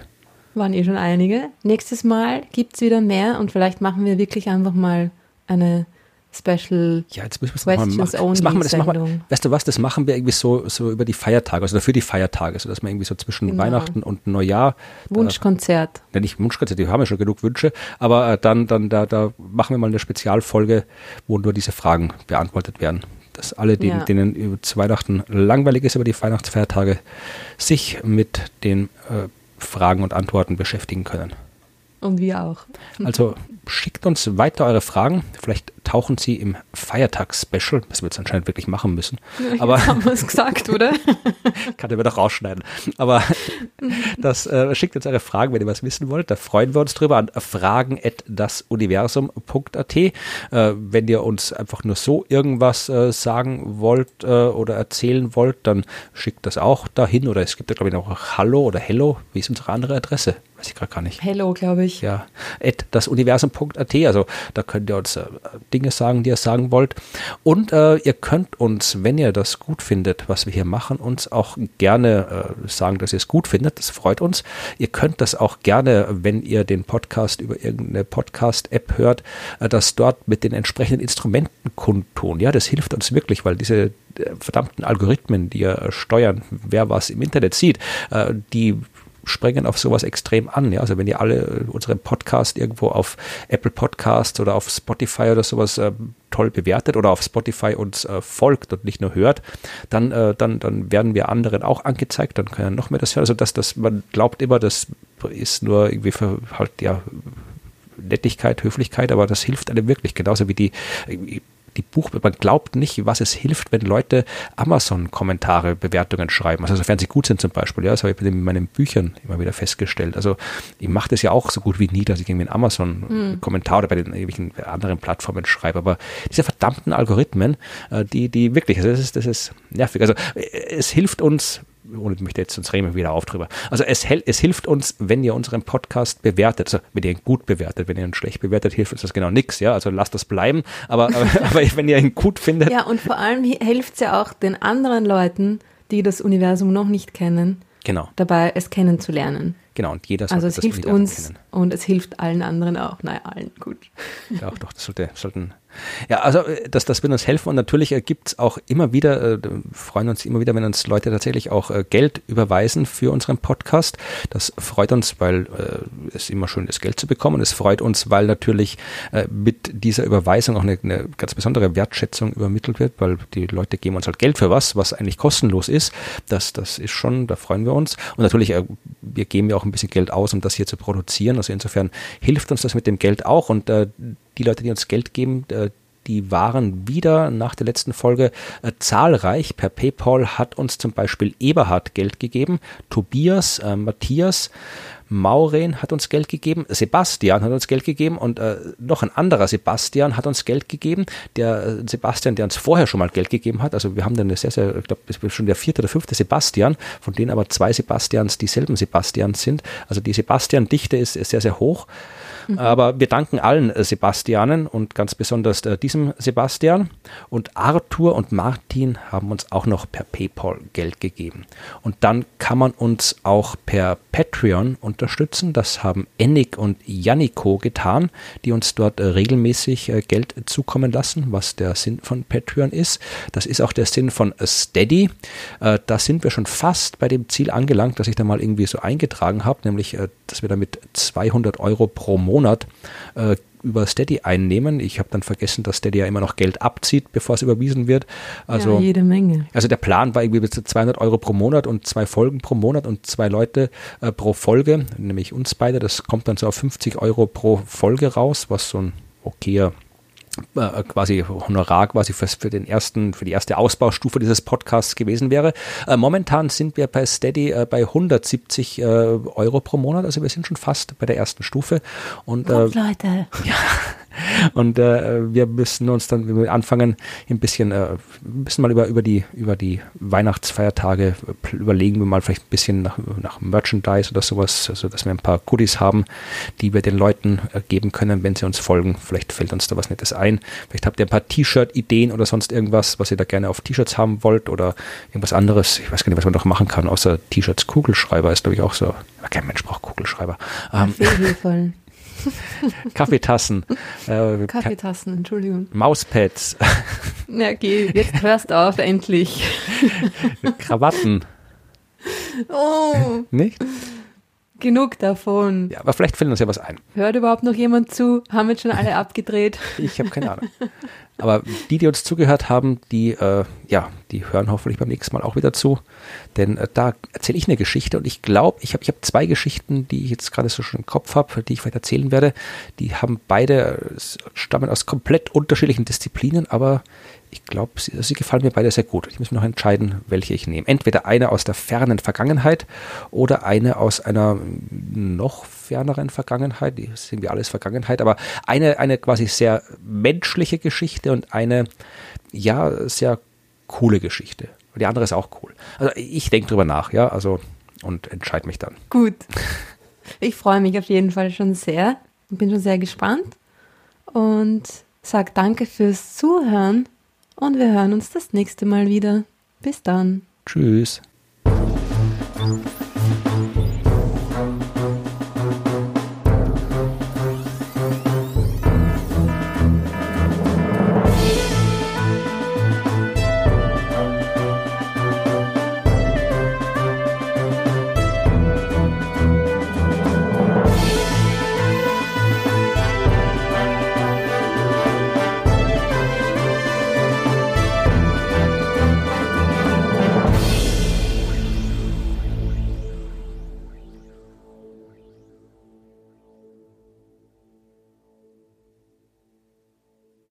Waren eh schon einige. Nächstes Mal gibt es wieder mehr und vielleicht machen wir wirklich einfach mal eine Special ja, jetzt müssen wir es machen. Das machen wir, das machen wir, weißt du was, das machen wir irgendwie so, so über die Feiertage, also für die Feiertage, so dass man irgendwie so zwischen genau. Weihnachten und Neujahr. Wunschkonzert. Äh, nicht Wunschkonzert, die haben ja schon genug Wünsche, aber äh, dann, dann da, da machen wir mal eine Spezialfolge, wo nur diese Fragen beantwortet werden. Dass alle, denen, ja. denen über Weihnachten langweilig ist über die Weihnachtsfeiertage, sich mit den äh, Fragen und Antworten beschäftigen können. Und wir auch. Also schickt uns weiter eure Fragen. Vielleicht tauchen sie im Feiertags-Special, das wir jetzt anscheinend wirklich machen müssen. Ja, Aber haben wir es gesagt, oder? kann wir doch rausschneiden. Aber das äh, schickt uns eure Fragen, wenn ihr was wissen wollt. Da freuen wir uns drüber an fragen@dasuniversum.at. Äh, wenn ihr uns einfach nur so irgendwas äh, sagen wollt äh, oder erzählen wollt, dann schickt das auch dahin. Oder es gibt da glaube ich noch Hallo oder Hello. Wie ist unsere andere Adresse? Weiß ich gerade gar nicht. Hello, glaube ich. Ja, at dasuniversum.at. Also da könnt ihr uns äh, Dinge sagen, die ihr sagen wollt. Und äh, ihr könnt uns, wenn ihr das gut findet, was wir hier machen, uns auch gerne äh, sagen, dass ihr es gut findet. Das freut uns. Ihr könnt das auch gerne, wenn ihr den Podcast über irgendeine Podcast-App hört, äh, das dort mit den entsprechenden Instrumenten kundtun. Ja, das hilft uns wirklich, weil diese äh, verdammten Algorithmen, die ja steuern, wer was im Internet sieht, äh, die springen auf sowas extrem an. Ja? Also wenn ihr alle unseren Podcast irgendwo auf Apple Podcasts oder auf Spotify oder sowas äh, toll bewertet oder auf Spotify uns äh, folgt und nicht nur hört, dann, äh, dann, dann werden wir anderen auch angezeigt, dann können noch mehr das hören. Also dass das, man glaubt immer, das ist nur irgendwie für halt ja Nettigkeit, Höflichkeit, aber das hilft einem wirklich, genauso wie die die Buch, man glaubt nicht, was es hilft, wenn Leute Amazon-Kommentare, Bewertungen schreiben. Also sofern sie gut sind zum Beispiel. Ja, das habe ich in meinen Büchern immer wieder festgestellt. Also ich mache das ja auch so gut wie nie, dass ich irgendwie einen Amazon-Kommentar oder bei den irgendwelchen anderen Plattformen schreibe. Aber diese verdammten Algorithmen, äh, die, die wirklich, also das ist, das ist nervig. Also äh, es hilft uns, ich möchte jetzt, sonst reden wir wieder auf drüber. Also es, es hilft uns, wenn ihr unseren Podcast bewertet, also wenn ihr ihn gut bewertet, wenn ihr ihn schlecht bewertet, hilft uns das genau nichts, ja, also lasst das bleiben, aber, aber, aber wenn ihr ihn gut findet. Ja, und vor allem hilft es ja auch den anderen Leuten, die das Universum noch nicht kennen, genau. dabei es kennenzulernen. Genau, und jeder sollte Also es hilft uns kennen. und es hilft allen anderen auch. Naja, allen, gut. Ja, auch doch, das sollte, sollten ja, also äh, das, das wird uns helfen und natürlich äh, gibt es auch immer wieder, äh, freuen uns immer wieder, wenn uns Leute tatsächlich auch äh, Geld überweisen für unseren Podcast. Das freut uns, weil äh, es immer schön ist, Geld zu bekommen. Es freut uns, weil natürlich äh, mit dieser Überweisung auch eine, eine ganz besondere Wertschätzung übermittelt wird, weil die Leute geben uns halt Geld für was, was eigentlich kostenlos ist. Das, das ist schon, da freuen wir uns. Und natürlich, äh, wir geben ja auch ein bisschen Geld aus, um das hier zu produzieren. Also insofern hilft uns das mit dem Geld auch und äh, die Leute, die uns Geld geben, äh, die waren wieder nach der letzten Folge äh, zahlreich. Per PayPal hat uns zum Beispiel Eberhard Geld gegeben, Tobias, äh, Matthias, Maureen hat uns Geld gegeben, Sebastian hat uns Geld gegeben und äh, noch ein anderer Sebastian hat uns Geld gegeben. Der äh, Sebastian, der uns vorher schon mal Geld gegeben hat, also wir haben dann eine sehr, sehr, ich glaube, das ist schon der vierte oder fünfte Sebastian, von denen aber zwei Sebastians dieselben Sebastians sind. Also die Sebastian-Dichte ist, ist sehr, sehr hoch. Mhm. Aber wir danken allen äh, Sebastianen und ganz besonders äh, diesem Sebastian. Und Arthur und Martin haben uns auch noch per PayPal Geld gegeben. Und dann kann man uns auch per Patreon unterstützen. Das haben Ennik und Janiko getan, die uns dort äh, regelmäßig Geld zukommen lassen, was der Sinn von Patreon ist. Das ist auch der Sinn von Steady. Da sind wir schon fast bei dem Ziel angelangt, das ich da mal irgendwie so eingetragen habe, nämlich, dass wir damit 200 Euro pro Monat Monat äh, über Steady einnehmen. Ich habe dann vergessen, dass Steady ja immer noch Geld abzieht, bevor es überwiesen wird. Also, ja, jede Menge. Also der Plan war irgendwie bis zu 200 Euro pro Monat und zwei Folgen pro Monat und zwei Leute äh, pro Folge, nämlich uns beide. Das kommt dann so auf 50 Euro pro Folge raus, was so ein okayer äh, quasi Honorar quasi für, für, den ersten, für die erste Ausbaustufe dieses Podcasts gewesen wäre. Äh, momentan sind wir bei Steady äh, bei 170 äh, Euro pro Monat, also wir sind schon fast bei der ersten Stufe. Und, äh, Leute. Ja, und äh, wir müssen uns dann wir anfangen, ein bisschen, äh, ein bisschen mal über, über, die, über die Weihnachtsfeiertage überlegen wir mal vielleicht ein bisschen nach, nach Merchandise oder sowas, also dass wir ein paar Goodies haben, die wir den Leuten äh, geben können, wenn sie uns folgen. Vielleicht fällt uns da was Nettes ein. Vielleicht habt ihr ein paar T-Shirt-Ideen oder sonst irgendwas, was ihr da gerne auf T-Shirts haben wollt oder irgendwas anderes. Ich weiß gar nicht, was man noch machen kann, außer T-Shirts. Kugelschreiber ist, glaube ich, auch so. Kein Mensch braucht Kugelschreiber. Ähm, Kaffeetassen. Äh, Kaffeetassen, Entschuldigung. Mauspads. Ja, geh, jetzt hörst auf, endlich. Krawatten. Oh. Nicht? Genug davon. Ja, aber vielleicht fällt uns ja was ein. Hört überhaupt noch jemand zu? Haben jetzt schon alle abgedreht? Ich habe keine Ahnung. Aber die, die uns zugehört haben, die, äh, ja, die hören hoffentlich beim nächsten Mal auch wieder zu. Denn äh, da erzähle ich eine Geschichte und ich glaube, ich habe ich hab zwei Geschichten, die ich jetzt gerade so schon im Kopf habe, die ich vielleicht erzählen werde. Die haben beide, stammen aus komplett unterschiedlichen Disziplinen, aber ich glaube, sie, sie, gefallen mir beide sehr gut. Ich muss mir noch entscheiden, welche ich nehme. Entweder eine aus der fernen Vergangenheit oder eine aus einer noch ferneren Vergangenheit. Die sind wir alles Vergangenheit, aber eine, eine quasi sehr menschliche Geschichte und eine, ja, sehr coole Geschichte. Die andere ist auch cool. Also ich denke drüber nach, ja, also und entscheide mich dann. Gut. Ich freue mich auf jeden Fall schon sehr. Bin schon sehr gespannt und sage danke fürs Zuhören und wir hören uns das nächste Mal wieder. Bis dann. Tschüss.